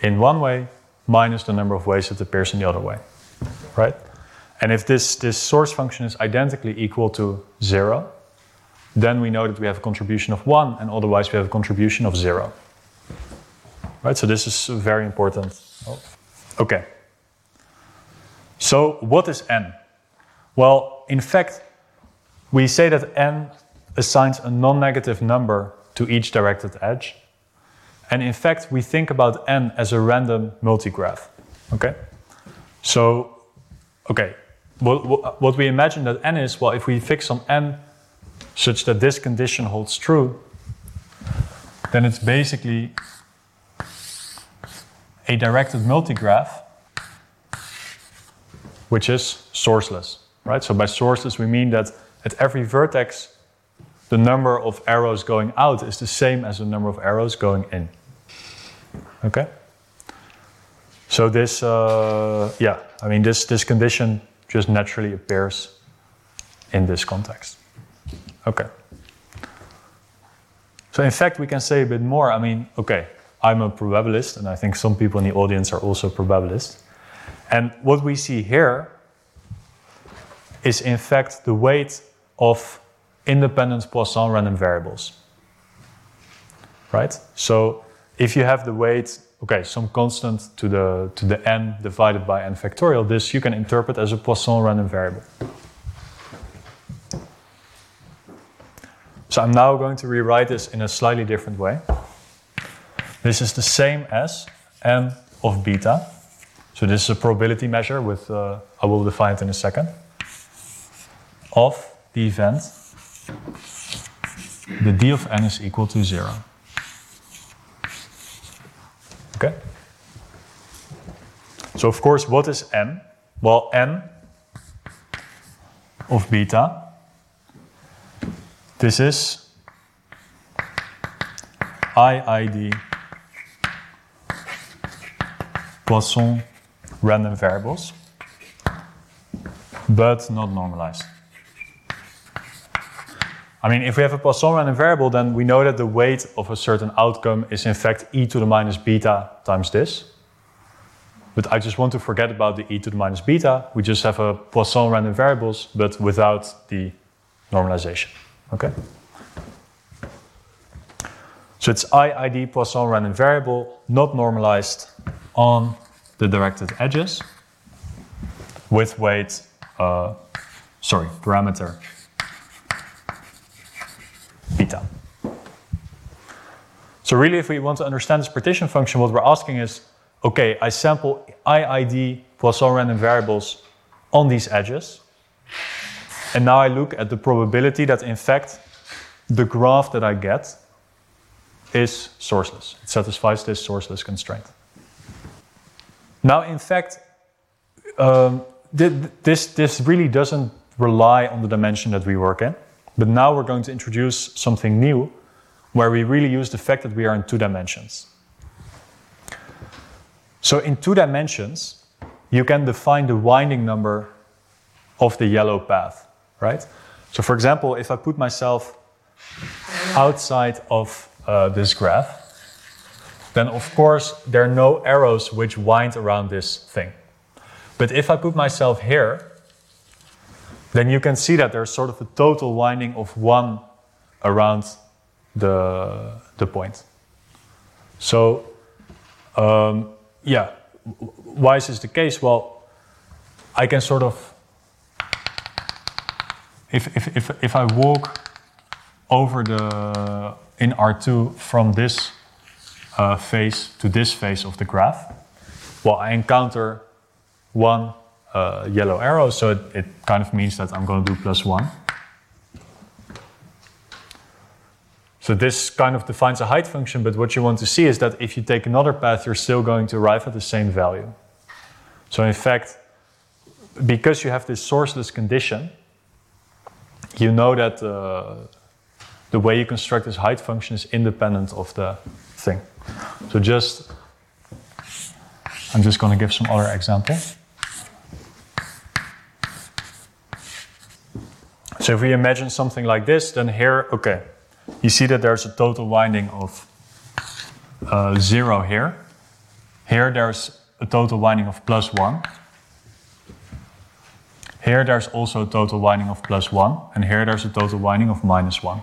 Speaker 2: in one way minus the number of ways it appears in the other way, right? And if this, this source function is identically equal to zero, then we know that we have a contribution of one, and otherwise we have a contribution of zero. Right, so this is very important. Oh. Okay. So what is n? Well, in fact, we say that n assigns a non-negative number to each directed edge. And in fact, we think about n as a random multigraph. Okay? So, okay, what, what we imagine that n is, well, if we fix some n such that this condition holds true, then it's basically a directed multigraph which is sourceless, right? So by sourceless, we mean that at every vertex, the number of arrows going out is the same as the number of arrows going in. Okay? So this, uh, yeah, I mean, this, this condition just naturally appears in this context. Okay. So in fact, we can say a bit more. I mean, okay, I'm a probabilist, and I think some people in the audience are also probabilists. And what we see here is in fact the weight of independent Poisson random variables. Right? So if you have the weight, okay, some constant to the to the n divided by n factorial, this you can interpret as a Poisson random variable. So I'm now going to rewrite this in a slightly different way. This is the same as n of beta. So this is a probability measure with, uh, I will define it in a second, of the event, the d of n is equal to zero. Okay? So of course, what is n? Well, n of beta this is IID Poisson random variables, but not normalized. I mean, if we have a Poisson random variable, then we know that the weight of a certain outcome is in fact e to the minus beta times this. But I just want to forget about the e to the minus beta. We just have a Poisson random variables, but without the normalization. Okay? So it's IID Poisson random variable, not normalized on the directed edges with weight, uh, sorry, parameter beta. So really, if we want to understand this partition function, what we're asking is, okay, I sample IID Poisson random variables on these edges. And now I look at the probability that in fact the graph that I get is sourceless. It satisfies this sourceless constraint. Now, in fact, um, this, this really doesn't rely on the dimension that we work in. But now we're going to introduce something new where we really use the fact that we are in two dimensions. So, in two dimensions, you can define the winding number of the yellow path right? So for example, if I put myself outside of uh, this graph, then of course there are no arrows which wind around this thing. But if I put myself here, then you can see that there's sort of a total winding of one around the, the point. So, um, yeah, why is this the case? Well, I can sort of if, if, if, if I walk over the in R2 from this uh, face to this face of the graph, well, I encounter one uh, yellow arrow, so it, it kind of means that I'm going to do plus one. So this kind of defines a height function, but what you want to see is that if you take another path, you're still going to arrive at the same value. So in fact, because you have this sourceless condition, you know that uh, the way you construct this height function is independent of the thing. So just, I'm just going to give some other example. So if we imagine something like this, then here, okay, you see that there's a total winding of uh, zero here. Here there's a total winding of plus one. Here there's also a total winding of plus one, and here there's a total winding of minus one.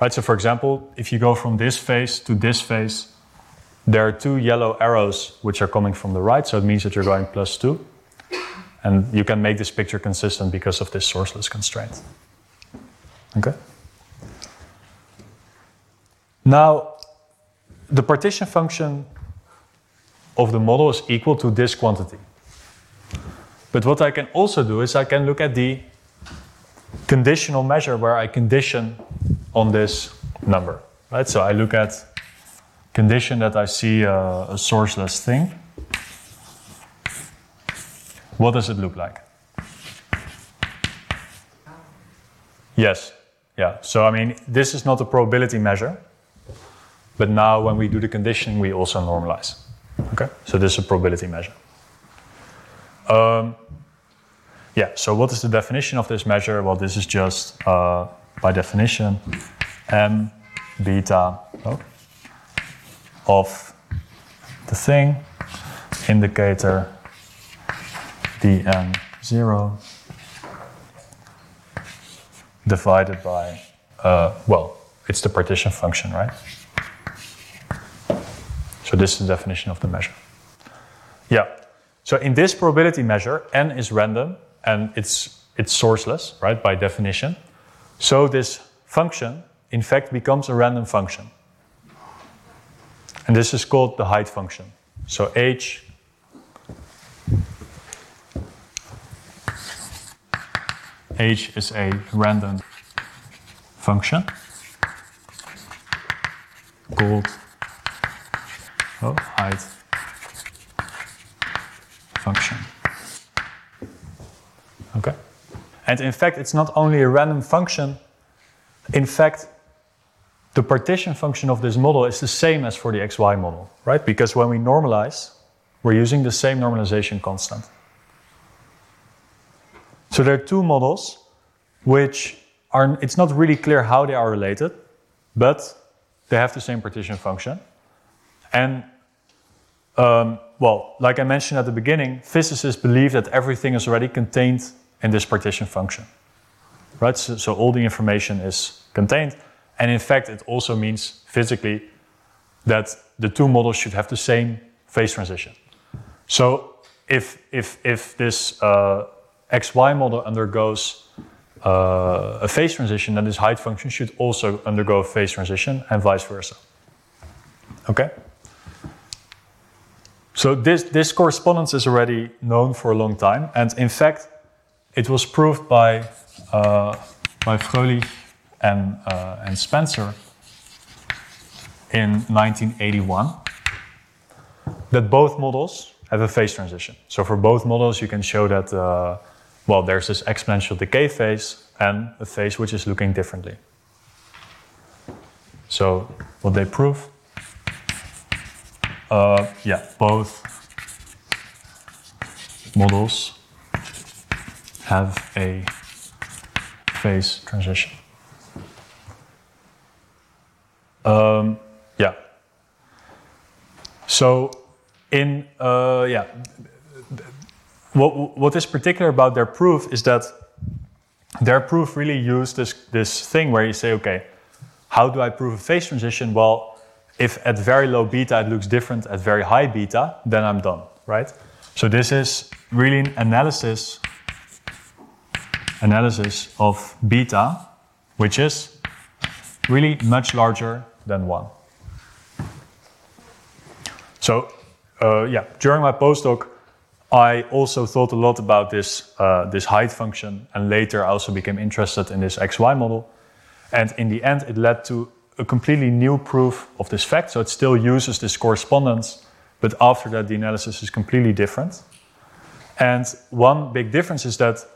Speaker 2: Right, so for example, if you go from this phase to this phase, there are two yellow arrows which are coming from the right, so it means that you're going plus two. And you can make this picture consistent because of this sourceless constraint. Okay? Now, the partition function of the model is equal to this quantity. But what I can also do is I can look at the conditional measure where I condition on this number. Right? So I look at condition that I see a, a sourceless thing. What does it look like? Yes. Yeah. So I mean, this is not a probability measure. But now when we do the conditioning, we also normalize. Okay? So this is a probability measure. Um, yeah, so what is the definition of this measure? Well, this is just, uh, by definition, m beta oh, of the thing, indicator dn0 divided by, uh, well, it's the partition function, right? So this is the definition of the measure. Yeah. So in this probability measure, n is random and it's it's sourceless, right, by definition. So this function, in fact, becomes a random function. And this is called the height function. So h h is a random function called oh, height function. Okay? And in fact, it's not only a random function. In fact, the partition function of this model is the same as for the xy model, right? Because when we normalize, we're using the same normalization constant. So there are two models which are, it's not really clear how they are related, but they have the same partition function. And um, well, like I mentioned at the beginning, physicists believe that everything is already contained in this partition function. Right? So, so, all the information is contained. And in fact, it also means physically that the two models should have the same phase transition. So if, if, if this uh, XY model undergoes uh, a phase transition, then this height function should also undergo a phase transition and vice versa. Okay? So this, this correspondence is already known for a long time, and in fact, it was proved by uh, by Fröhlich and uh, and Spencer in 1981 that both models have a phase transition. So for both models, you can show that uh, well, there's this exponential decay phase and a phase which is looking differently. So what they prove uh, yeah, both models have a phase transition. Um, yeah. So, in uh, yeah, what what is particular about their proof is that their proof really used this this thing where you say, okay, how do I prove a phase transition? Well, if at very low beta it looks different at very high beta, then I'm done, right? So this is really an analysis analysis of beta, which is really much larger than one. So uh, yeah, during my postdoc, I also thought a lot about this uh, this height function, and later I also became interested in this XY model. And in the end, it led to a completely new proof of this fact. So it still uses this correspondence, but after that, the analysis is completely different. And one big difference is that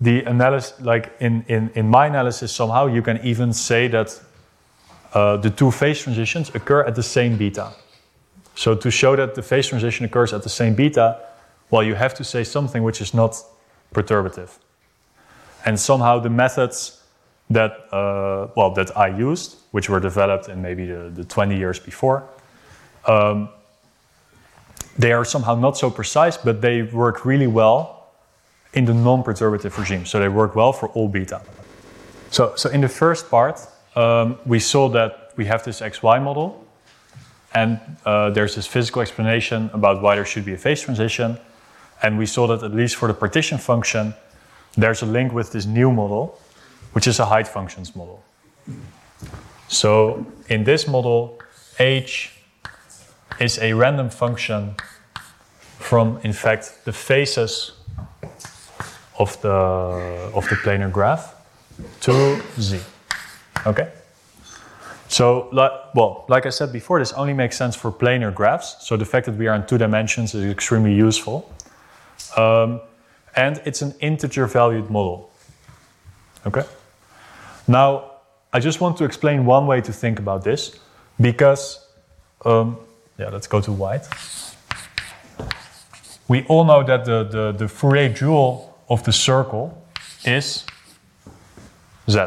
Speaker 2: the analysis, like in, in, in my analysis, somehow you can even say that uh, the two phase transitions occur at the same beta. So to show that the phase transition occurs at the same beta, well, you have to say something which is not perturbative. And somehow the methods that uh, well that I used, which were developed in maybe the, the 20 years before. Um, they are somehow not so precise, but they work really well in the non-perturbative regime. So they work well for all beta. So, so in the first part, um, we saw that we have this XY model, and uh, there's this physical explanation about why there should be a phase transition. And we saw that at least for the partition function, there's a link with this new model, which is a height functions model. So in this model, h is a random function from, in fact, the faces of the, of the planar graph to z. Okay? So, well, like I said before, this only makes sense for planar graphs. So the fact that we are in two dimensions is extremely useful. Um, and it's an integer valued model. Okay? Now, I just want to explain one way to think about this because, um, yeah, let's go to white. We all know that the, the, the Fourier dual of the circle is z.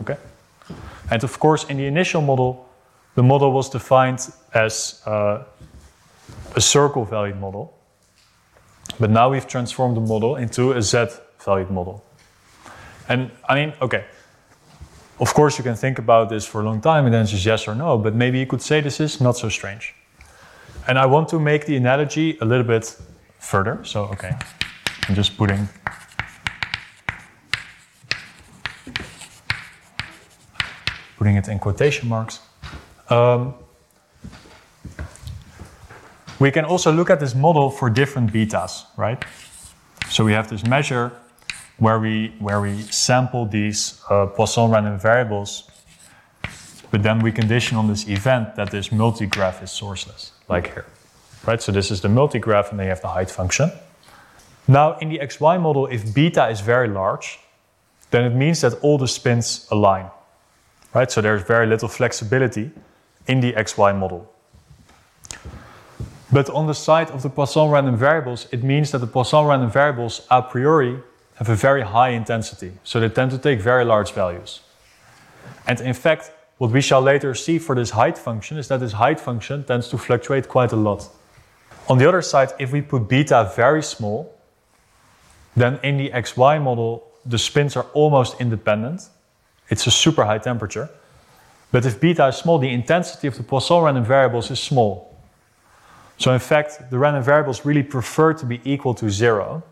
Speaker 2: Okay? And of course, in the initial model, the model was defined as uh, a circle valued model. But now we've transformed the model into a z valued model. And I mean, okay, of course you can think about this for a long time and then just yes or no, but maybe you could say this is not so strange. And I want to make the analogy a little bit further. So, okay, I'm just putting putting it in quotation marks. Um, we can also look at this model for different betas, right? So we have this measure where we, where we sample these uh, Poisson random variables, but then we condition on this event that this multigraph is sourceless, like here, right? So this is the multigraph and then you have the height function. Now in the XY model, if beta is very large, then it means that all the spins align, right? So there's very little flexibility in the XY model. But on the side of the Poisson random variables, it means that the Poisson random variables a priori have a very high intensity. So they tend to take very large values. And in fact, what we shall later see for this height function is that this height function tends to fluctuate quite a lot. On the other side, if we put beta very small, then in the XY model, the spins are almost independent. It's a super high temperature. But if beta is small, the intensity of the Poisson random variables is small. So in fact, the random variables really prefer to be equal to zero.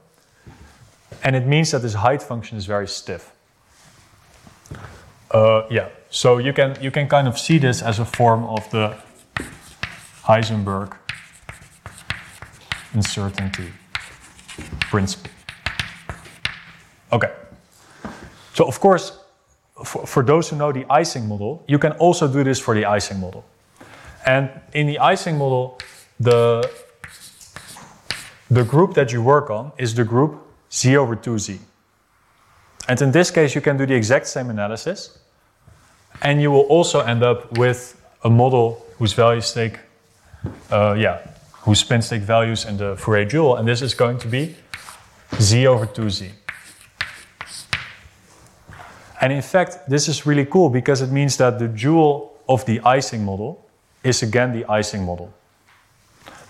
Speaker 2: And it means that this height function is very stiff. Uh, yeah, so you can, you can kind of see this as a form of the Heisenberg uncertainty principle. Okay. So of course, for, for those who know the Ising model, you can also do this for the Ising model. And in the Ising model, the, the group that you work on is the group z over 2z. And in this case, you can do the exact same analysis. And you will also end up with a model whose values take, uh, yeah, whose spins take values in the Fourier dual. And this is going to be z over 2z. And in fact, this is really cool because it means that the dual of the Ising model is again the Ising model.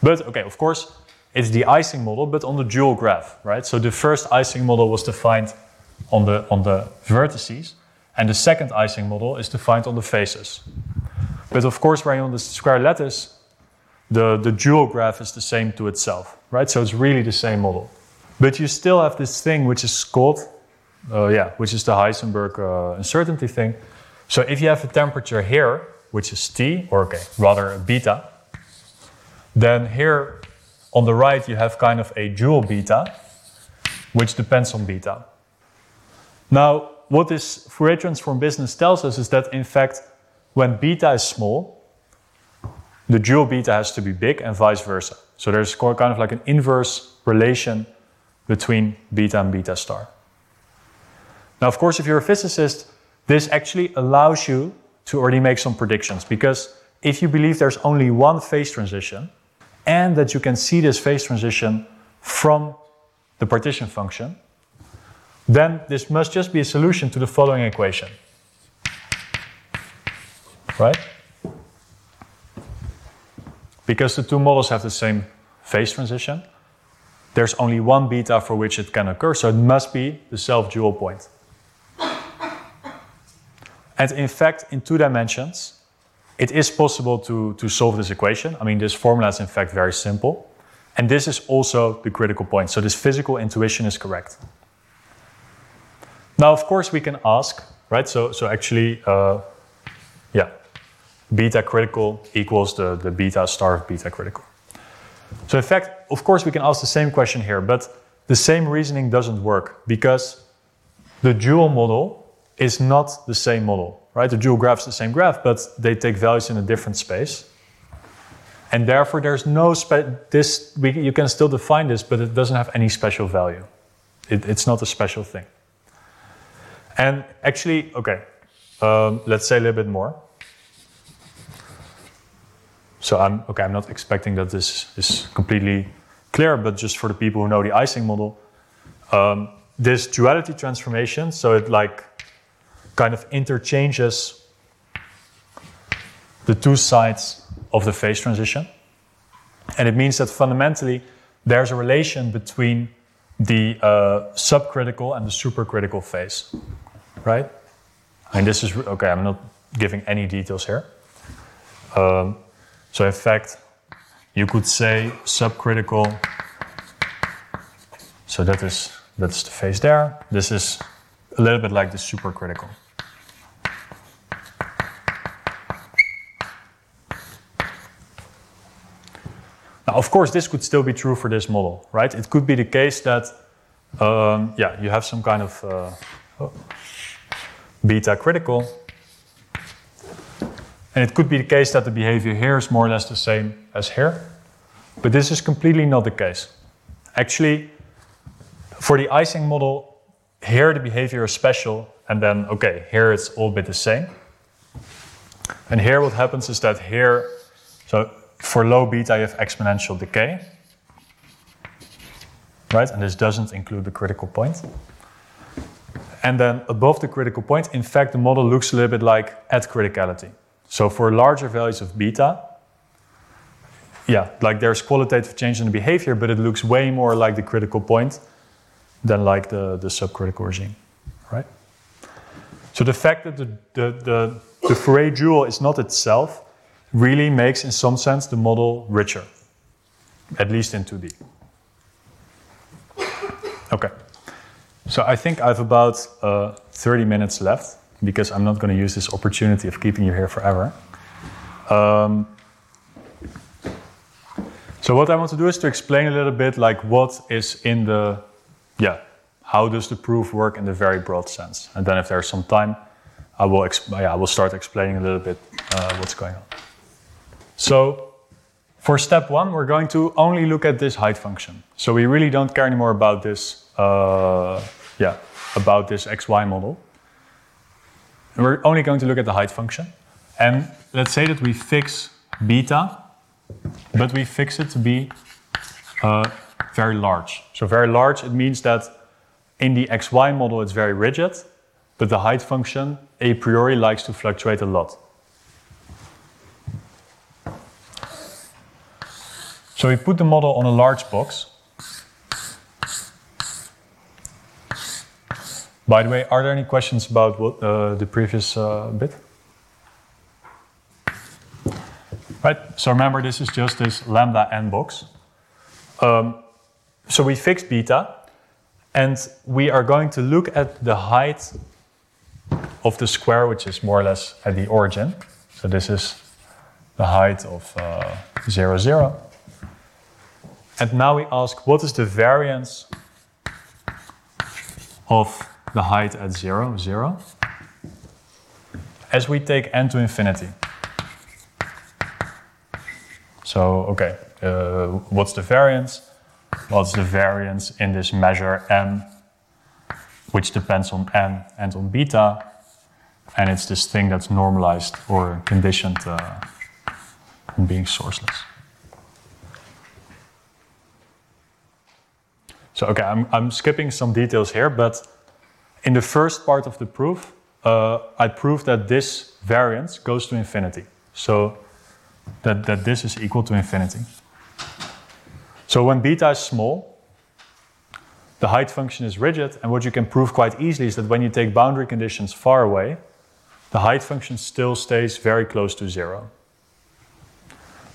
Speaker 2: But okay, of course, it's the Ising model, but on the dual graph, right? So the first Ising model was defined on the, on the vertices, and the second Ising model is defined on the faces. But of course, when you're on the square lattice, the, the dual graph is the same to itself, right? So it's really the same model. But you still have this thing which is called, uh, yeah, which is the Heisenberg uh, uncertainty thing. So if you have a temperature here, which is T, or okay, rather beta, then here on the right you have kind of a dual beta, which depends on beta. Now, what this Fourier transform business tells us is that in fact, when beta is small, the dual beta has to be big and vice versa. So there's kind of like an inverse relation between beta and beta star. Now, of course, if you're a physicist, this actually allows you to already make some predictions because if you believe there's only one phase transition, and that you can see this phase transition from the partition function, then this must just be a solution to the following equation. Right? Because the two models have the same phase transition, there's only one beta for which it can occur, so it must be the self-dual point. And in fact, in two dimensions, it is possible to, to solve this equation. I mean, this formula is in fact very simple. And this is also the critical point. So this physical intuition is correct. Now, of course, we can ask, right? So, so actually, uh, yeah, beta critical equals the, the beta star of beta critical. So in fact, of course, we can ask the same question here, but the same reasoning doesn't work because the dual model is not the same model, right? The dual graph is the same graph, but they take values in a different space. And therefore, there's no this. We, you can still define this, but it doesn't have any special value. It, it's not a special thing. And actually, okay, um, let's say a little bit more. So I'm okay. I'm not expecting that this is completely clear, but just for the people who know the Ising model, um, this duality transformation. So it like kind of interchanges the two sides of the phase transition, and it means that fundamentally there's a relation between the uh, subcritical and the supercritical phase right? And this is okay. I'm not giving any details here. Um, so in fact, you could say subcritical. So that is that's the phase there. This is a little bit like the supercritical. Now, of course, this could still be true for this model, right? It could be the case that, um, yeah, you have some kind of. Uh, oh beta critical. And it could be the case that the behavior here is more or less the same as here. But this is completely not the case. Actually, for the Ising model, here the behavior is special, and then, okay, here it's all bit the same. And here what happens is that here, so for low beta you have exponential decay, right? And this doesn't include the critical point. And then above the critical point, in fact, the model looks a little bit like at criticality. So for larger values of beta, yeah, like there's qualitative change in the behavior, but it looks way more like the critical point than like the, the subcritical regime, right? So the fact that the, the, the, the Fourier dual is not itself really makes, in some sense, the model richer, at least in 2D. Okay. So I think I have about uh, 30 minutes left because I'm not going to use this opportunity of keeping you here forever. Um, so what I want to do is to explain a little bit like what is in the, yeah, how does the proof work in the very broad sense, and then if there's some time, I will, yeah, I will start explaining a little bit uh, what's going on. So for step one, we're going to only look at this height function. So we really don't care anymore about this uh, yeah, about this xy model. We're only going to look at the height function. And let's say that we fix beta, but we fix it to be uh, very large. So very large, it means that in the xy model it's very rigid, but the height function a priori likes to fluctuate a lot. So we put the model on a large box, By the way, are there any questions about what, uh, the previous uh, bit? Right, so remember this is just this lambda n box. Um, so we fix beta, and we are going to look at the height of the square, which is more or less at the origin. So this is the height of uh, 0, 0. And now we ask, what is the variance of the height at 0, 0, as we take n to infinity. So, okay, uh, what's the variance? What's the variance in this measure m, which depends on n and on beta, and it's this thing that's normalized or conditioned uh, on being sourceless. So, okay, I'm, I'm skipping some details here, but in the first part of the proof, uh, I proved that this variance goes to infinity. So that, that this is equal to infinity. So when beta is small, the height function is rigid, and what you can prove quite easily is that when you take boundary conditions far away, the height function still stays very close to zero.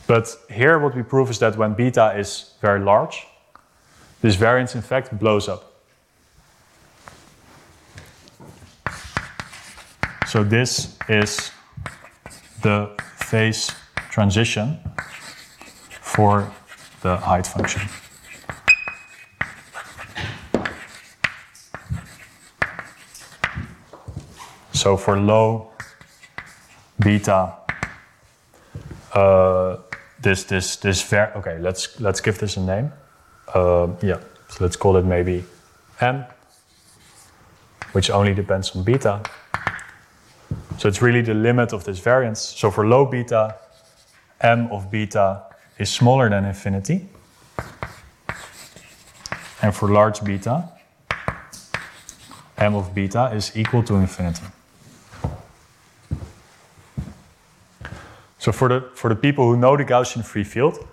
Speaker 2: But here what we prove is that when beta is very large, this variance in fact blows up. So this is the phase transition for the height function. So for low beta, uh, this this this ver okay, let's let's give this a name. Uh, yeah, so let's call it maybe m, which only depends on beta. So it's really the limit of this variance. So for low beta, m of beta is smaller than infinity. And for large beta, m of beta is equal to infinity. So for the, for the people who know the Gaussian free field,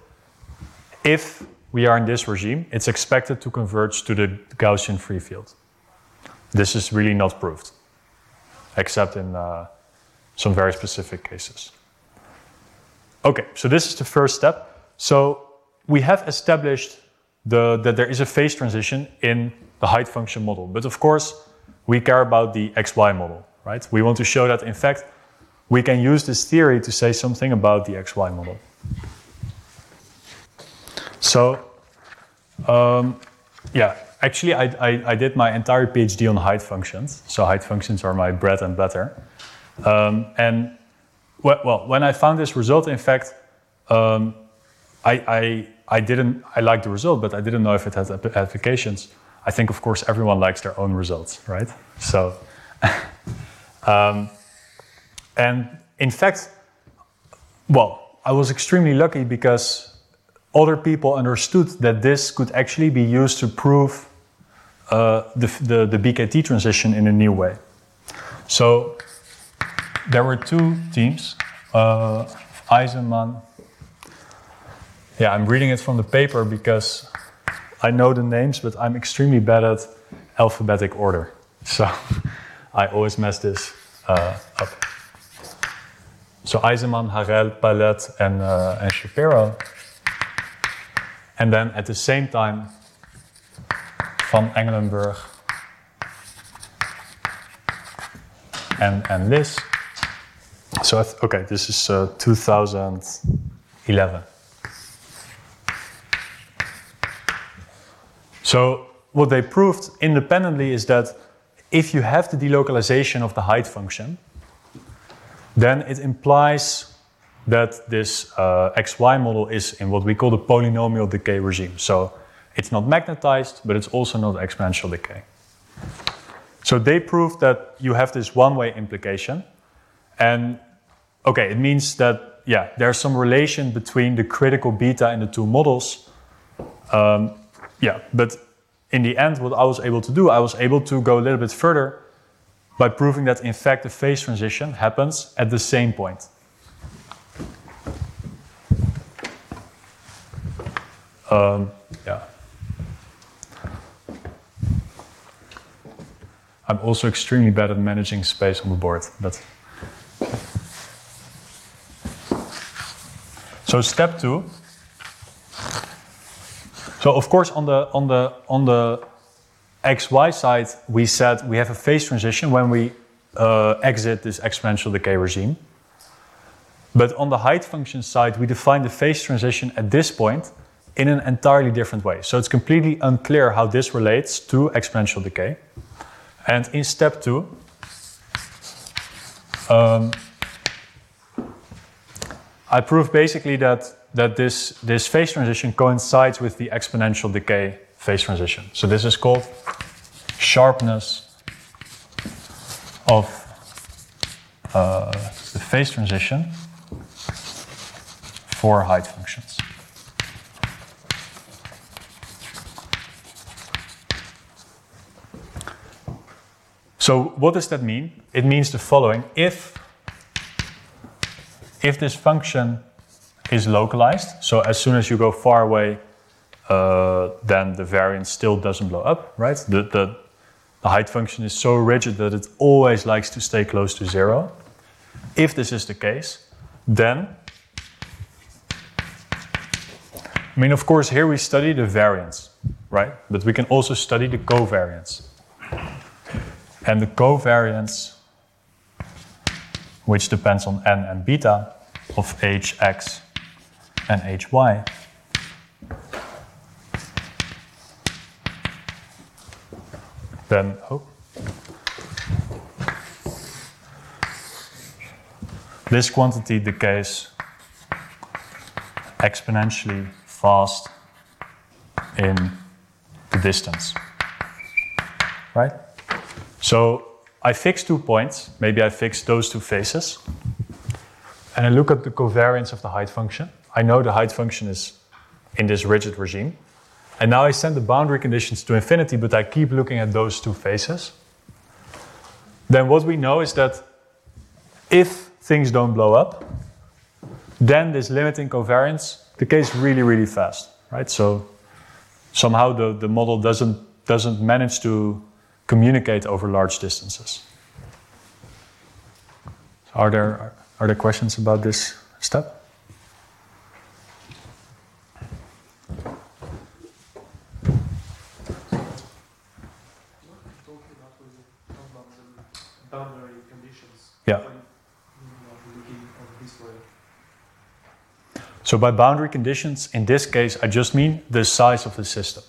Speaker 2: if we are in this regime, it's expected to converge to the Gaussian free field. This is really not proved, except in uh, some very specific cases. Okay, so this is the first step. So we have established the, that there is a phase transition in the height function model. But of course, we care about the xy model, right? We want to show that, in fact, we can use this theory to say something about the xy model. So, um, yeah, actually, I, I, I, did my entire PhD on height functions. So, height functions are my bread and butter. Um, and well, when I found this result, in fact, um, I, I, I didn't, I liked the result, but I didn't know if it had applications. I think, of course, everyone likes their own results, right? So, um, and in fact, well, I was extremely lucky because other people understood that this could actually be used to prove uh, the, the, the BKT transition in a new way. So there were two teams, uh, Aizenman. Yeah, I'm reading it from the paper because I know the names, but I'm extremely bad at alphabetic order. So I always mess this uh, up. So Aizenman, Harel, Peled, and, uh, and Shapiro. And then at the same time, Van Engelenburg and, and Lis. So, okay, this is uh, 2011. So, what they proved independently is that if you have the delocalization of the height function, then it implies that this uh, XY model is in what we call the polynomial decay regime. So it's not magnetized, but it's also not exponential decay. So they proved that you have this one-way implication. And okay, it means that, yeah, there's some relation between the critical beta in the two models. Um, yeah, but in the end, what I was able to do, I was able to go a little bit further by proving that in fact the phase transition happens at the same point. Um, yeah. I'm also extremely bad at managing space on the board. But so step two. So of course on the on the on the xy side, we said we have a phase transition when we uh, exit this exponential decay regime. But on the height function side, we define the phase transition at this point in an entirely different way. So it's completely unclear how this relates to exponential decay. And in step two, um, I prove basically that, that this, this phase transition coincides with the exponential decay phase transition. So this is called sharpness of uh, the phase transition for height functions. So what does that mean? It means the following. If, if this function is localized, so as soon as you go far away, uh, then the variance still doesn't blow up, right? The, the, the height function is so rigid that it always likes to stay close to zero. If this is the case, then, I mean, of course, here we study the variance, right? But we can also study the covariance. And the covariance, which depends on n and beta of hx and hy, then, oh, this quantity decays exponentially fast in the distance. Right? So I fix two points. Maybe I fix those two faces. And I look at the covariance of the height function. I know the height function is in this rigid regime. And now I send the boundary conditions to infinity, but I keep looking at those two faces. Then what we know is that if things don't blow up, then this limiting covariance decays really, really fast, right? So somehow the, the model doesn't, doesn't manage to communicate over large distances. Are there, are there questions about this step?
Speaker 3: boundary conditions.
Speaker 2: Yeah.
Speaker 3: when you are looking at this way.
Speaker 2: So by boundary conditions, in this case, I just mean the size of the system.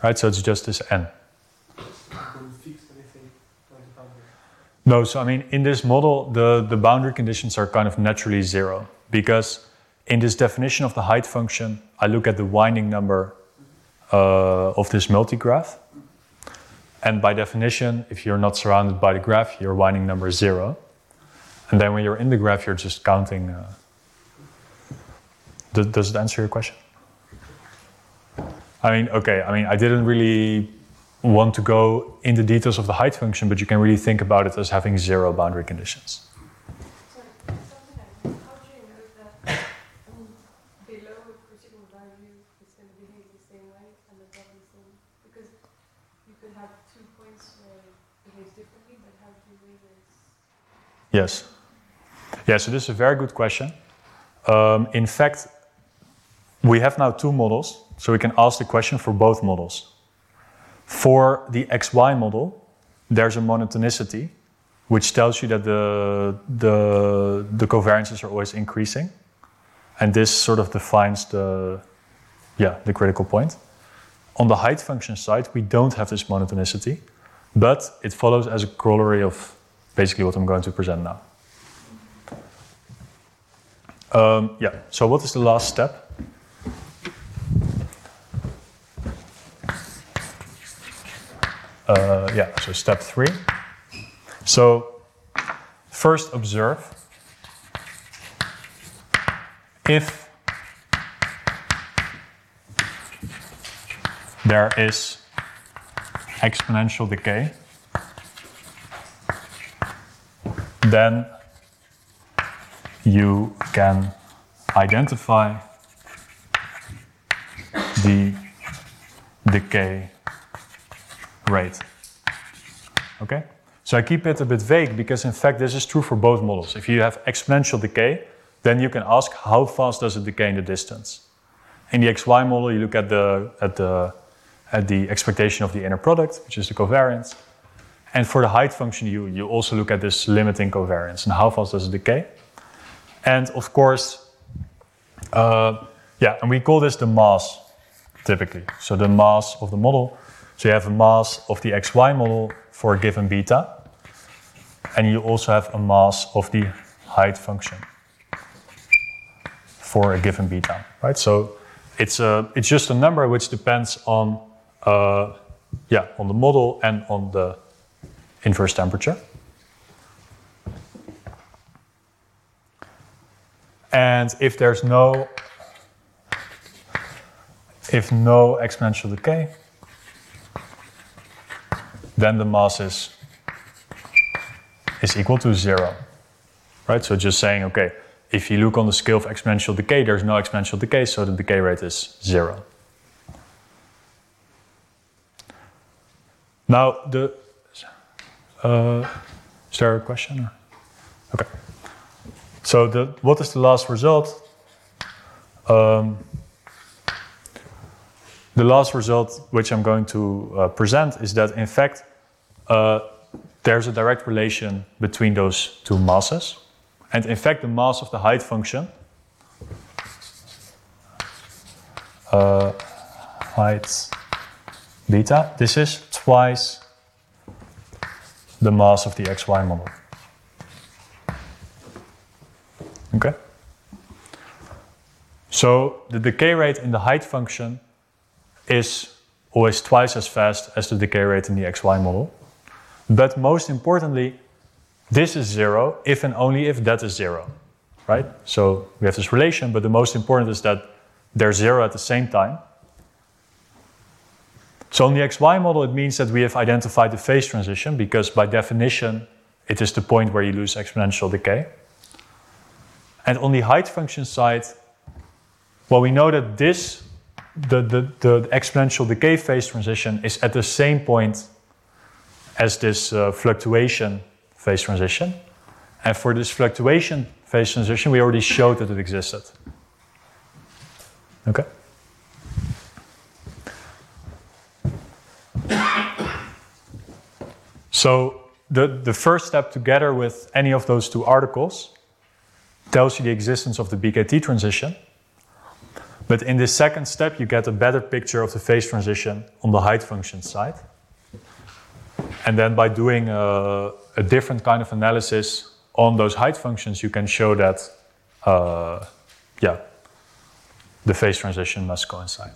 Speaker 2: Right? So it's just this n. No, so I mean, in this model, the, the boundary conditions are kind of naturally zero because in this definition of the height function, I look at the winding number uh, of this multigraph. And by definition, if you're not surrounded by the graph, your winding number is zero. And then when you're in the graph, you're just counting. Uh, does, does it answer your question? I mean, okay, I mean, I didn't really want to go in the details of the height function, but you can really think about it as having zero boundary conditions.
Speaker 4: Sorry, something like, how do you know that below a critical value it's going to behave the same way and above the same? Because you could have two points where it behaves differently, but how do you know this?
Speaker 2: Yes. Yeah, so this is a very good question. Um, in fact, we have now two models, so we can ask the question for both models. For the XY model, there's a monotonicity, which tells you that the, the, the covariances are always increasing. And this sort of defines the, yeah, the critical point. On the height function side, we don't have this monotonicity, but it follows as a corollary of basically what I'm going to present now. Um, yeah, so what is the last step? Uh, yeah, so step three. So first observe if there is exponential decay, then you can identify the decay rate. Okay? So I keep it a bit vague because in fact this is true for both models. If you have exponential decay, then you can ask how fast does it decay in the distance. In the XY model, you look at the at the at the expectation of the inner product, which is the covariance. And for the height function, you, you also look at this limiting covariance and how fast does it decay. And of course, uh, yeah, and we call this the mass typically. So the mass of the model. So you have a mass of the xy model for a given beta, and you also have a mass of the height function for a given beta, right? So it's a, it's just a number which depends on uh, yeah on the model and on the inverse temperature. And if there's no if no exponential decay, then the mass is is equal to zero. Right? So just saying, okay, if you look on the scale of exponential decay, there's no exponential decay, so the decay rate is zero. Now, the uh, is there a question? Okay. So, the, what is the last result? Um, the last result, which I'm going to uh, present, is that in fact uh, there's a direct relation between those two masses. And in fact, the mass of the height function, uh, height beta, this is twice the mass of the xy model. Okay? So the decay rate in the height function is always twice as fast as the decay rate in the xy model. But most importantly, this is zero if and only if that is zero, right? So we have this relation, but the most important is that they're zero at the same time. So on the xy model, it means that we have identified the phase transition because by definition, it is the point where you lose exponential decay. And on the height function side, well, we know that this, the, the, the exponential decay phase transition is at the same point as this uh, fluctuation phase transition. And for this fluctuation phase transition, we already showed that it existed. Okay? So the, the first step together with any of those two articles tells you the existence of the BKT transition. But in this second step, you get a better picture of the phase transition on the height function side. And then by doing a, a different kind of analysis on those height functions, you can show that, uh, yeah, the phase transition must coincide.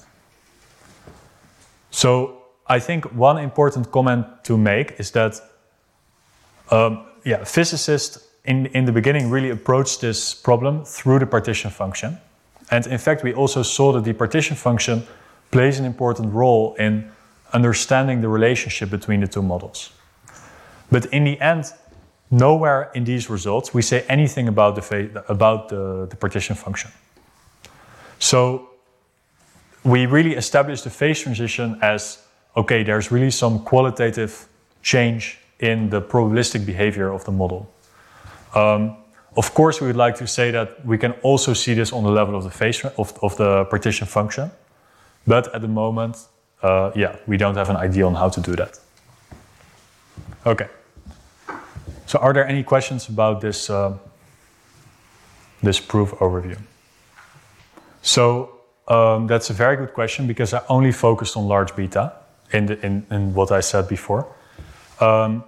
Speaker 2: So I think one important comment to make is that, um, yeah, physicists in, in the beginning really approached this problem through the partition function. And in fact, we also saw that the partition function plays an important role in understanding the relationship between the two models. But in the end, nowhere in these results we say anything about the, about the, the partition function. So we really establish the phase transition as okay, there's really some qualitative change in the probabilistic behavior of the model. Um, of course, we would like to say that we can also see this on the level of the phase of, of the partition function, but at the moment, uh, yeah, we don't have an idea on how to do that. Okay. So, are there any questions about this uh, this proof overview? So um, that's a very good question because I only focused on large beta in, the, in, in what I said before. Um,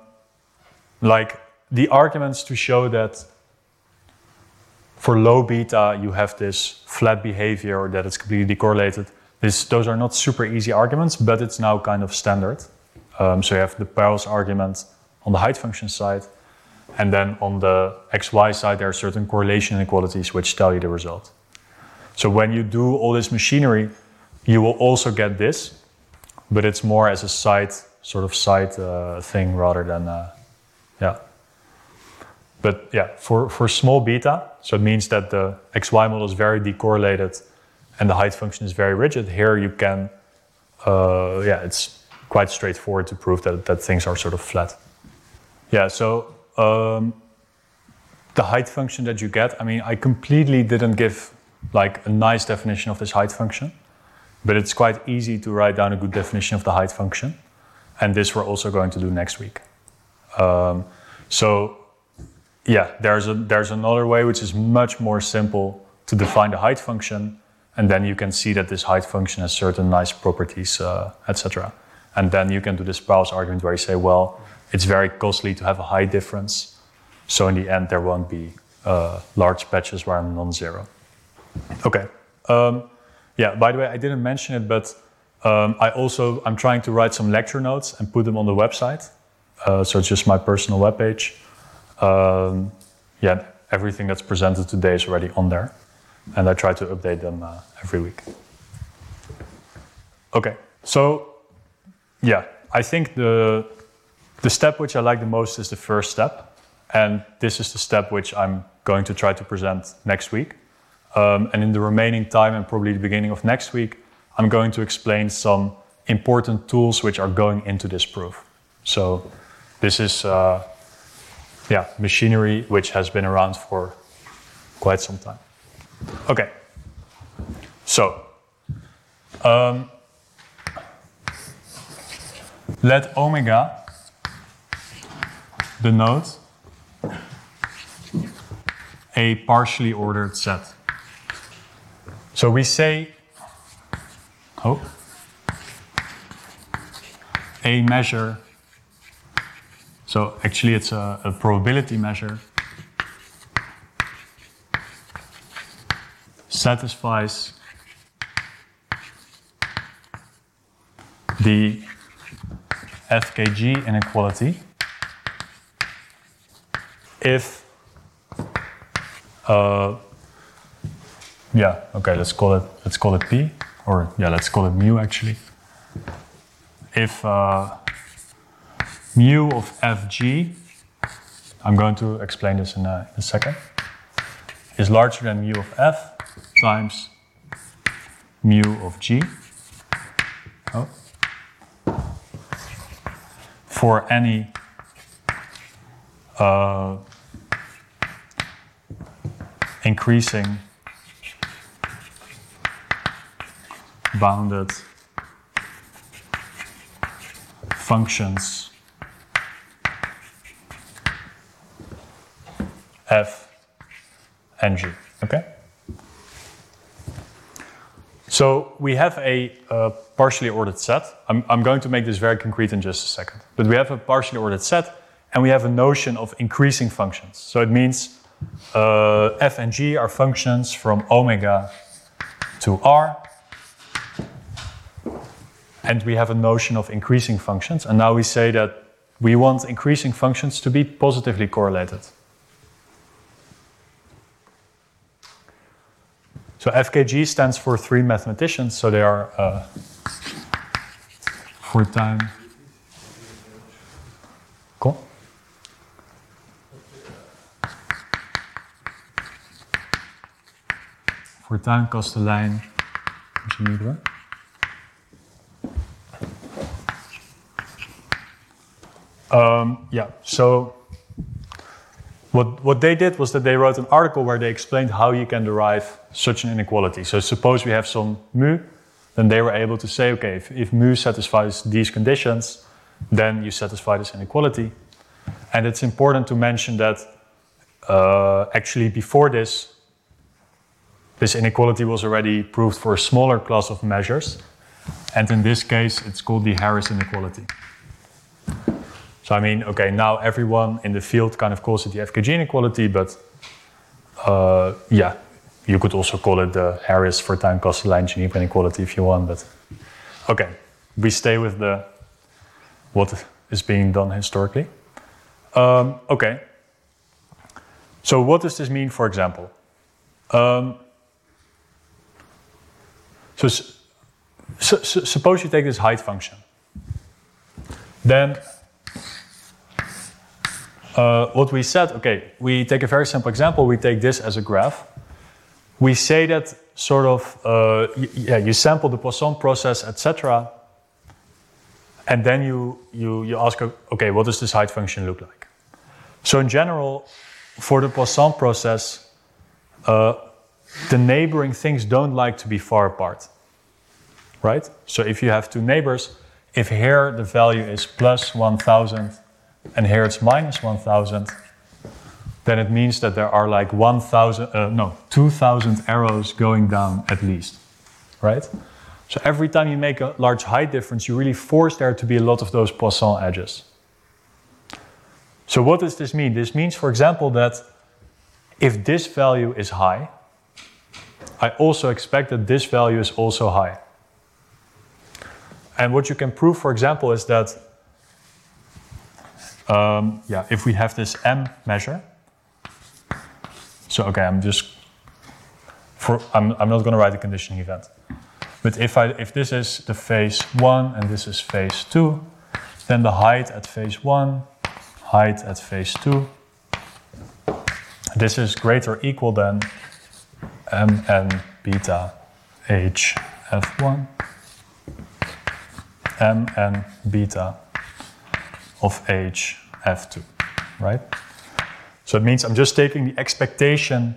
Speaker 2: like the arguments to show that for low beta you have this flat behavior or that it's completely decorrelated. This, those are not super easy arguments, but it's now kind of standard. Um, so you have the Peierls argument on the height function side, and then on the xy side there are certain correlation inequalities which tell you the result. So when you do all this machinery, you will also get this, but it's more as a side sort of side uh, thing rather than uh, yeah. But yeah, for, for small beta, so it means that the XY model is very decorrelated and the height function is very rigid. Here you can, uh, yeah, it's quite straightforward to prove that, that things are sort of flat. Yeah, so um, the height function that you get, I mean, I completely didn't give like a nice definition of this height function. But it's quite easy to write down a good definition of the height function. And this we're also going to do next week. Um, so yeah, there's, a, there's another way which is much more simple to define the height function. And then you can see that this height function has certain nice properties, uh, etc. And then you can do this Peierls argument where you say, well, it's very costly to have a height difference. So in the end, there won't be uh, large patches where I'm non-zero. Okay. Um, yeah, by the way, I didn't mention it, but um, I also I'm trying to write some lecture notes and put them on the website. Uh, so it's just my personal webpage. Um, yeah, everything that's presented today is already on there, and I try to update them uh, every week. Okay, so yeah, I think the the step which I like the most is the first step, And this is the step which I'm going to try to present next week. Um, and in the remaining time, and probably the beginning of next week, I'm going to explain some important tools which are going into this proof. So this is, uh, yeah, machinery which has been around for quite some time. Okay. So, um, let omega denote a partially ordered set. So we say, oh, a measure, so actually it's a, a probability measure, satisfies the FKG inequality if uh, yeah okay let's call it let's call it p or yeah let's call it mu actually. If uh, mu of fg i'm going to explain this in a, in a second is larger than mu of f times mu of g oh. for any uh, increasing bounded functions f and g. Okay? So we have a uh, partially ordered set. I'm, I'm going to make this very concrete in just a second. But we have a partially ordered set, and we have a notion of increasing functions. So it means uh, f and g are functions from omega to r. And we have a notion of increasing functions. And now we say that we want increasing functions to be positively correlated. So FKG stands for three mathematicians. So they are uh, Fortuin. Cool. Fortuin, Kasteleyn, Ginibre. Um, yeah, so what, what they did was that they wrote an article where they explained how you can derive such an inequality. So suppose we have some mu, then they were able to say, okay, if, if mu satisfies these conditions, then you satisfy this inequality. And it's important to mention that uh, actually before this, this inequality was already proved for a smaller class of measures. And in this case, it's called the Harris inequality. So I mean, okay, now everyone in the field kind of calls it the FKG inequality, but uh, yeah, you could also call it the Harris Fortuin Kasteleyn Ginibre inequality if you want. But okay, we stay with the what is being done historically. Um, okay. So what does this mean, for example? Um, so suppose you take this height function. Then uh, what we said, okay, we take a very simple example. We take this as a graph. We say that sort of, uh, yeah, you sample the Poisson process, etc. And then you, you, you ask, okay, what does this height function look like? So in general, for the Poisson process, uh, the neighboring things don't like to be far apart, right? So if you have two neighbors, if here the value is plus 1000 and here it's minus 1000, then it means that there are like 1000, uh, no, 2000 arrows going down at least, right? So every time you make a large height difference, you really force there to be a lot of those Poisson edges. So what does this mean? This means, for example, that if this value is high, I also expect that this value is also high. And what you can prove, for example, is that um, yeah, if we have this m measure, so okay, I'm just for I'm, I'm not going to write a conditioning event, but if I if this is the phase one and this is phase two, then the height at phase one, height at phase two, this is greater or equal than mn beta h f1 mn beta of h f2, right? So it means I'm just taking the expectation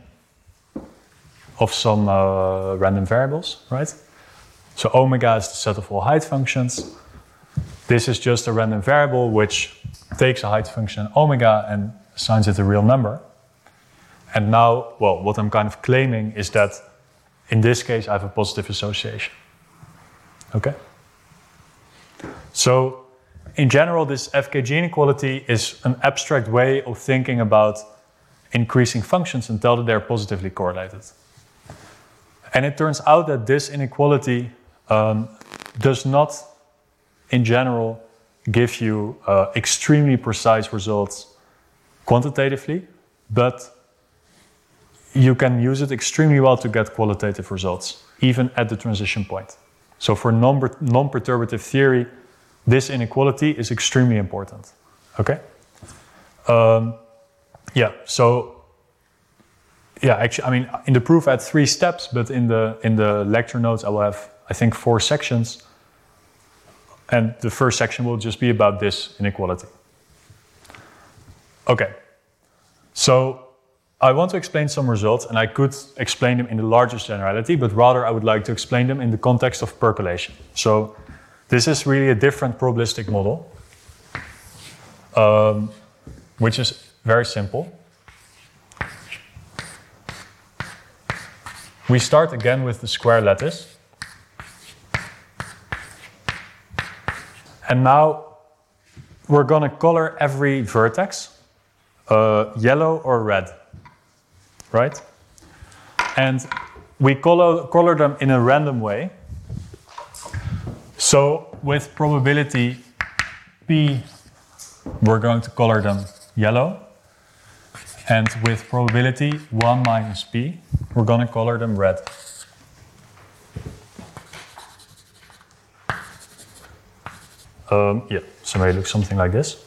Speaker 2: of some uh, random variables, right? So omega is the set of all height functions. This is just a random variable which takes a height function omega and assigns it a real number. And now, well, what I'm kind of claiming is that in this case I have a positive association. Okay? So, in general, this FKG inequality is an abstract way of thinking about increasing functions until they're positively correlated. And it turns out that this inequality um, does not, in general, give you uh, extremely precise results quantitatively, but you can use it extremely well to get qualitative results, even at the transition point. So, for non perturbative theory, this inequality is extremely important. Okay? Um, yeah, so yeah, actually, I mean, in the proof I had three steps, but in the in the lecture notes I will have, I think, four sections, and the first section will just be about this inequality. Okay, so I want to explain some results, and I could explain them in the largest generality, but rather I would like to explain them in the context of percolation. So this is really a different probabilistic model, um, which is very simple. We start again with the square lattice. And now we're going to color every vertex uh, yellow or red, right? And we color, color them in a random way. So with probability p, we're going to color them yellow. And with probability 1 minus p, we're going to color them red. Um, yeah, so may look something like this.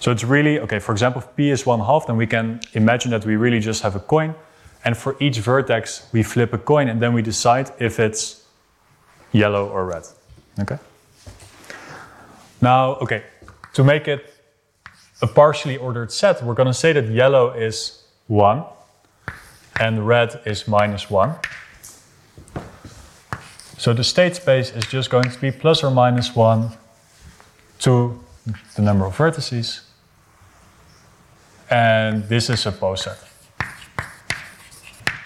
Speaker 2: So it's really, okay, for example, if p is 1 half, then we can imagine that we really just have a coin. And for each vertex, we flip a coin and then we decide if it's yellow or red. Okay? Now, okay, to make it a partially ordered set, we're going to say that yellow is 1 and red is minus 1. So the state space is just going to be plus or minus 1 to the number of vertices. And this is a poset.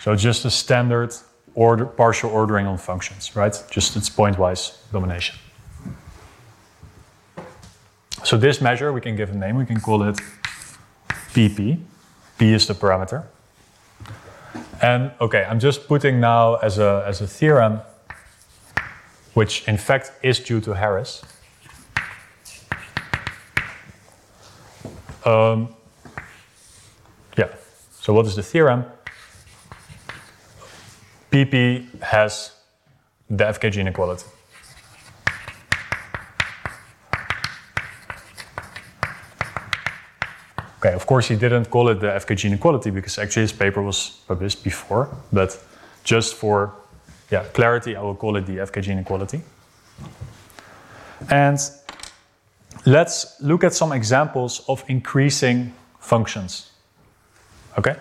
Speaker 2: So just a standard order, partial ordering on functions, right? Just its pointwise domination. So this measure, we can give a name. We can call it PP. P is the parameter. And okay, I'm just putting now as a, as a theorem, which in fact is due to Harris. Um, yeah, so what is the theorem? PP has the FKG inequality. Okay, of course, he didn't call it the FKG inequality because actually his paper was published before, but just for yeah, clarity, I will call it the FKG inequality. And let's look at some examples of increasing functions. Okay?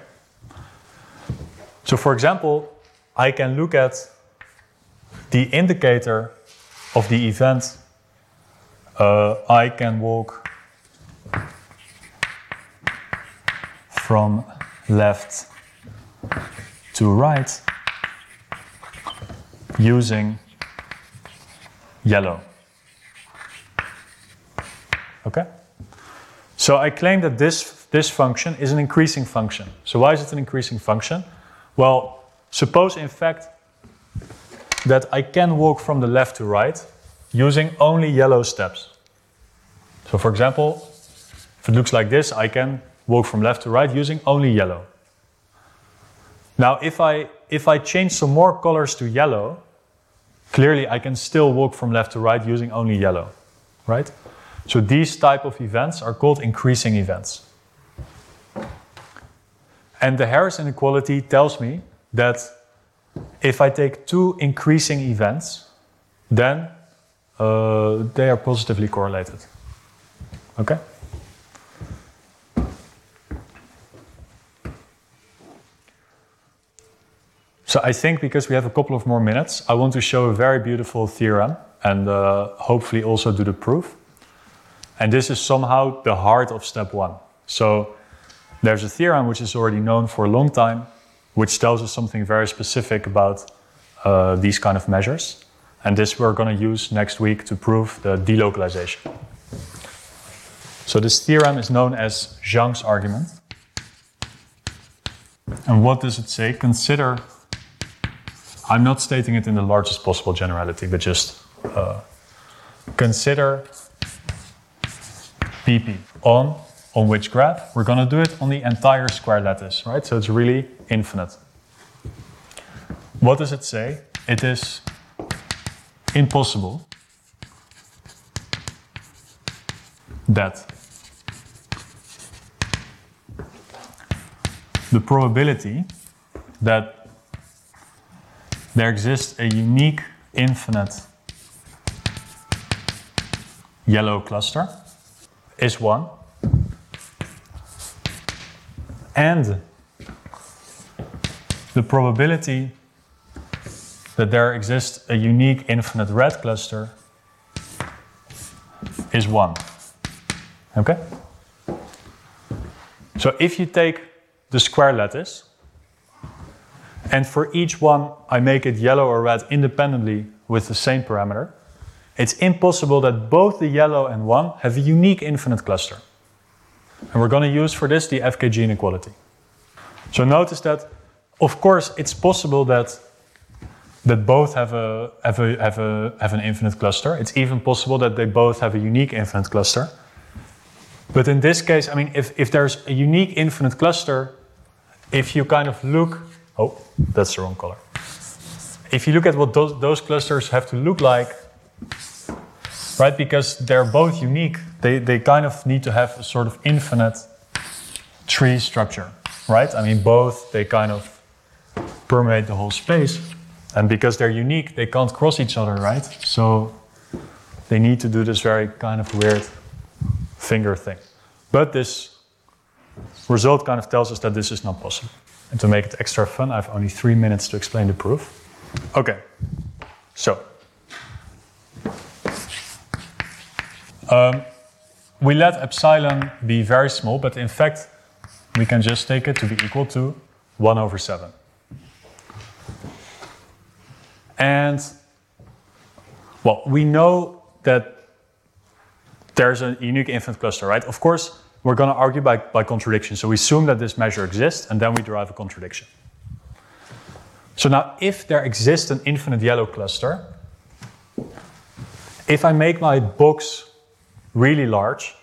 Speaker 2: So, for example, I can look at the indicator of the event. Uh, I can walk from left to right using yellow. Okay? So I claim that this, this function is an increasing function. So why is it an increasing function? Well, suppose in fact that I can walk from the left to right using only yellow steps. So for example, if it looks like this, I can walk from left to right using only yellow. Now, if I, if I change some more colors to yellow, clearly I can still walk from left to right using only yellow, right? So these type of events are called increasing events. And the Harris inequality tells me that if I take two increasing events, then uh, they are positively correlated. Okay? So I think because we have a couple of more minutes, I want to show a very beautiful theorem and uh, hopefully also do the proof. And this is somehow the heart of step one. So there's a theorem which is already known for a long time, which tells us something very specific about uh, these kind of measures. And this we're going to use next week to prove the delocalization. So this theorem is known as Zhang's argument. And what does it say? Consider, I'm not stating it in the largest possible generality, but just uh, consider PP on, on which graph? We're going to do it on the entire square lattice, right? So it's really infinite. What does it say? It is impossible that the probability that there exists a unique infinite yellow cluster is 1 and the probability that there exists a unique infinite red cluster is 1. Okay? So if you take the square lattice, and for each one I make it yellow or red independently with the same parameter, it's impossible that both the yellow and 1 have a unique infinite cluster. And we're going to use for this the FKG inequality. So notice that, of course, it's possible that that both have a, have a have a have an infinite cluster. It's even possible that they both have a unique infinite cluster. But in this case, I mean, if, if there's a unique infinite cluster, if you kind of look, oh, that's the wrong color. If you look at what those, those clusters have to look like, right, because they're both unique, they, they kind of need to have a sort of infinite tree structure, right? I mean, both, they kind of permeate the whole space. And because they're unique, they can't cross each other, right? So they need to do this very kind of weird finger thing. But this result kind of tells us that this is not possible. And to make it extra fun, I have only three minutes to explain the proof. Okay, so um, we let epsilon be very small, but in fact, we can just take it to be equal to 1 over 7. And, well, we know that there's a unique infinite cluster, right? Of course, we're going to argue by, by contradiction. So we assume that this measure exists, and then we derive a contradiction. So now, if there exists an infinite yellow cluster, if I make my box really large,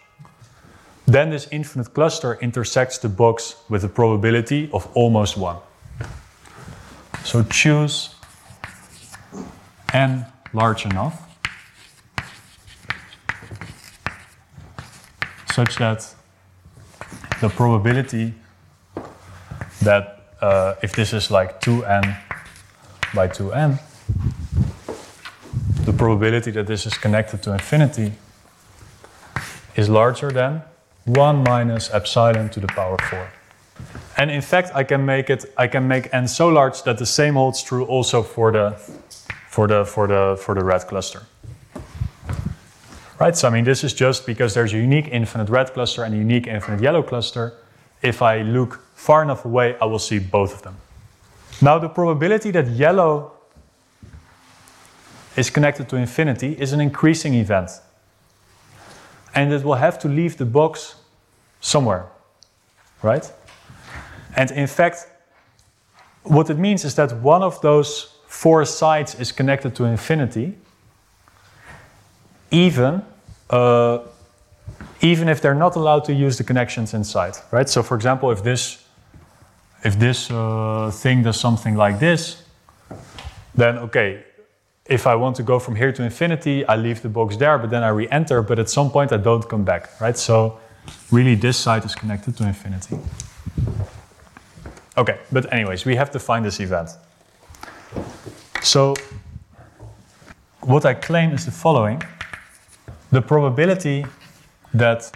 Speaker 2: then this infinite cluster intersects the box with a probability of almost 1. So choose n large enough such that the probability that uh, if this is like 2n by 2n, the probability that this is connected to infinity is larger than 1 minus epsilon to the power 4. And in fact, I can make it, I can make n so large that the same holds true also for the, for the, for the, for the red cluster. Right, so I mean, this is just because there's a unique infinite red cluster and a unique infinite yellow cluster. If I look far enough away, I will see both of them. Now, the probability that yellow is connected to infinity is an increasing event. And it will have to leave the box somewhere, right? And in fact, what it means is that one of those four sides is connected to infinity, even, uh, even if they're not allowed to use the connections inside, right? So, for example, if this, if this uh, thing does something like this, then okay, if I want to go from here to infinity, I leave the box there, but then I re-enter, but at some point I don't come back, right? So really this side is connected to infinity. Okay, but anyways, we have to find this event. So what I claim is the following. The probability that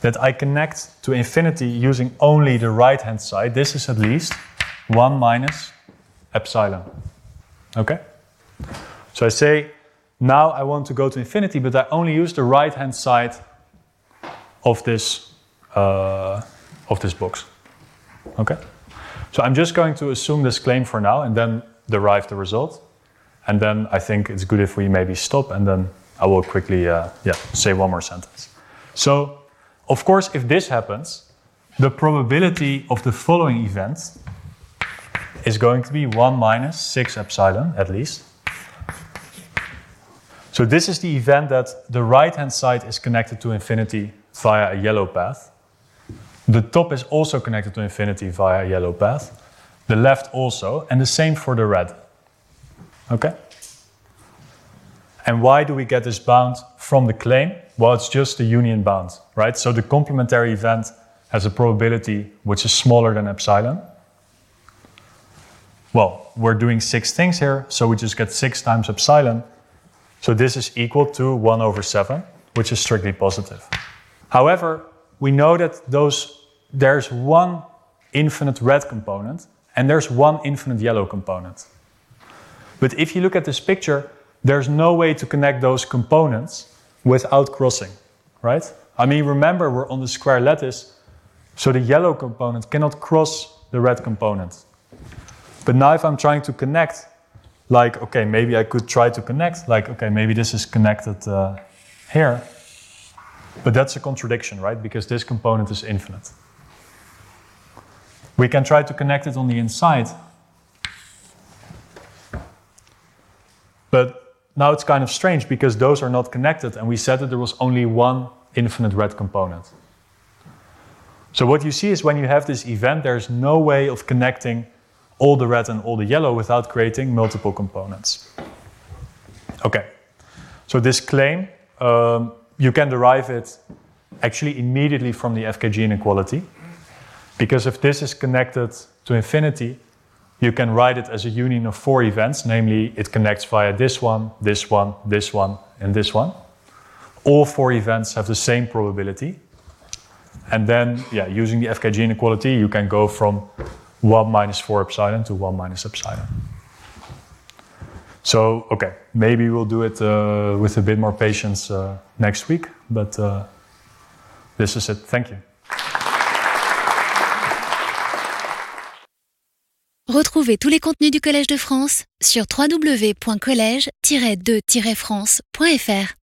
Speaker 2: that I connect to infinity using only the right hand side, this is at least 1 minus epsilon. Okay? So I say, now I want to go to infinity, but I only use the right hand side of this, uh, of this box. Okay? So I'm just going to assume this claim for now and then derive the result. And then I think it's good if we maybe stop and then I will quickly uh, yeah, say one more sentence. So, of course, if this happens, the probability of the following event is going to be 1 minus 6 epsilon at least. So this is the event that the right-hand side is connected to infinity via a yellow path. The top is also connected to infinity via a yellow path. The left also, and the same for the red. Okay? And why do we get this bound from the claim? Well, it's just the union bound, right? So the complementary event has a probability which is smaller than epsilon. Well, we're doing six things here, so we just get six times epsilon. So this is equal to 1 over 7, which is strictly positive. However, we know that those, there's one infinite red component and there's one infinite yellow component. But if you look at this picture, there's no way to connect those components without crossing, right? I mean, remember, we're on the square lattice, so the yellow component cannot cross the red component. But now if I'm trying to connect, like, okay, maybe I could try to connect, like, okay, maybe this is connected uh, here, but that's a contradiction, right? Because this component is infinite. We can try to connect it on the inside, but now it's kind of strange because those are not connected, and we said that there was only one infinite red component. So what you see is when you have this event, there's no way of connecting all the red and all the yellow without creating multiple components. Okay, so this claim, um, you can derive it actually immediately from the FKG inequality. Because if this is connected to infinity, you can write it as a union of four events, namely it connects via this one, this one, this one, and this one. All four events have the same probability. And then, yeah, using the FKG inequality, you can go from 1 minus 4 epsilon to 1 minus epsilon. So, okay, maybe we'll do it uh, with a bit more patience uh, next week, but uh, this is it. Thank you.
Speaker 1: Retrouvez tous les contenus du Collège de France sur www.college-de-france.fr.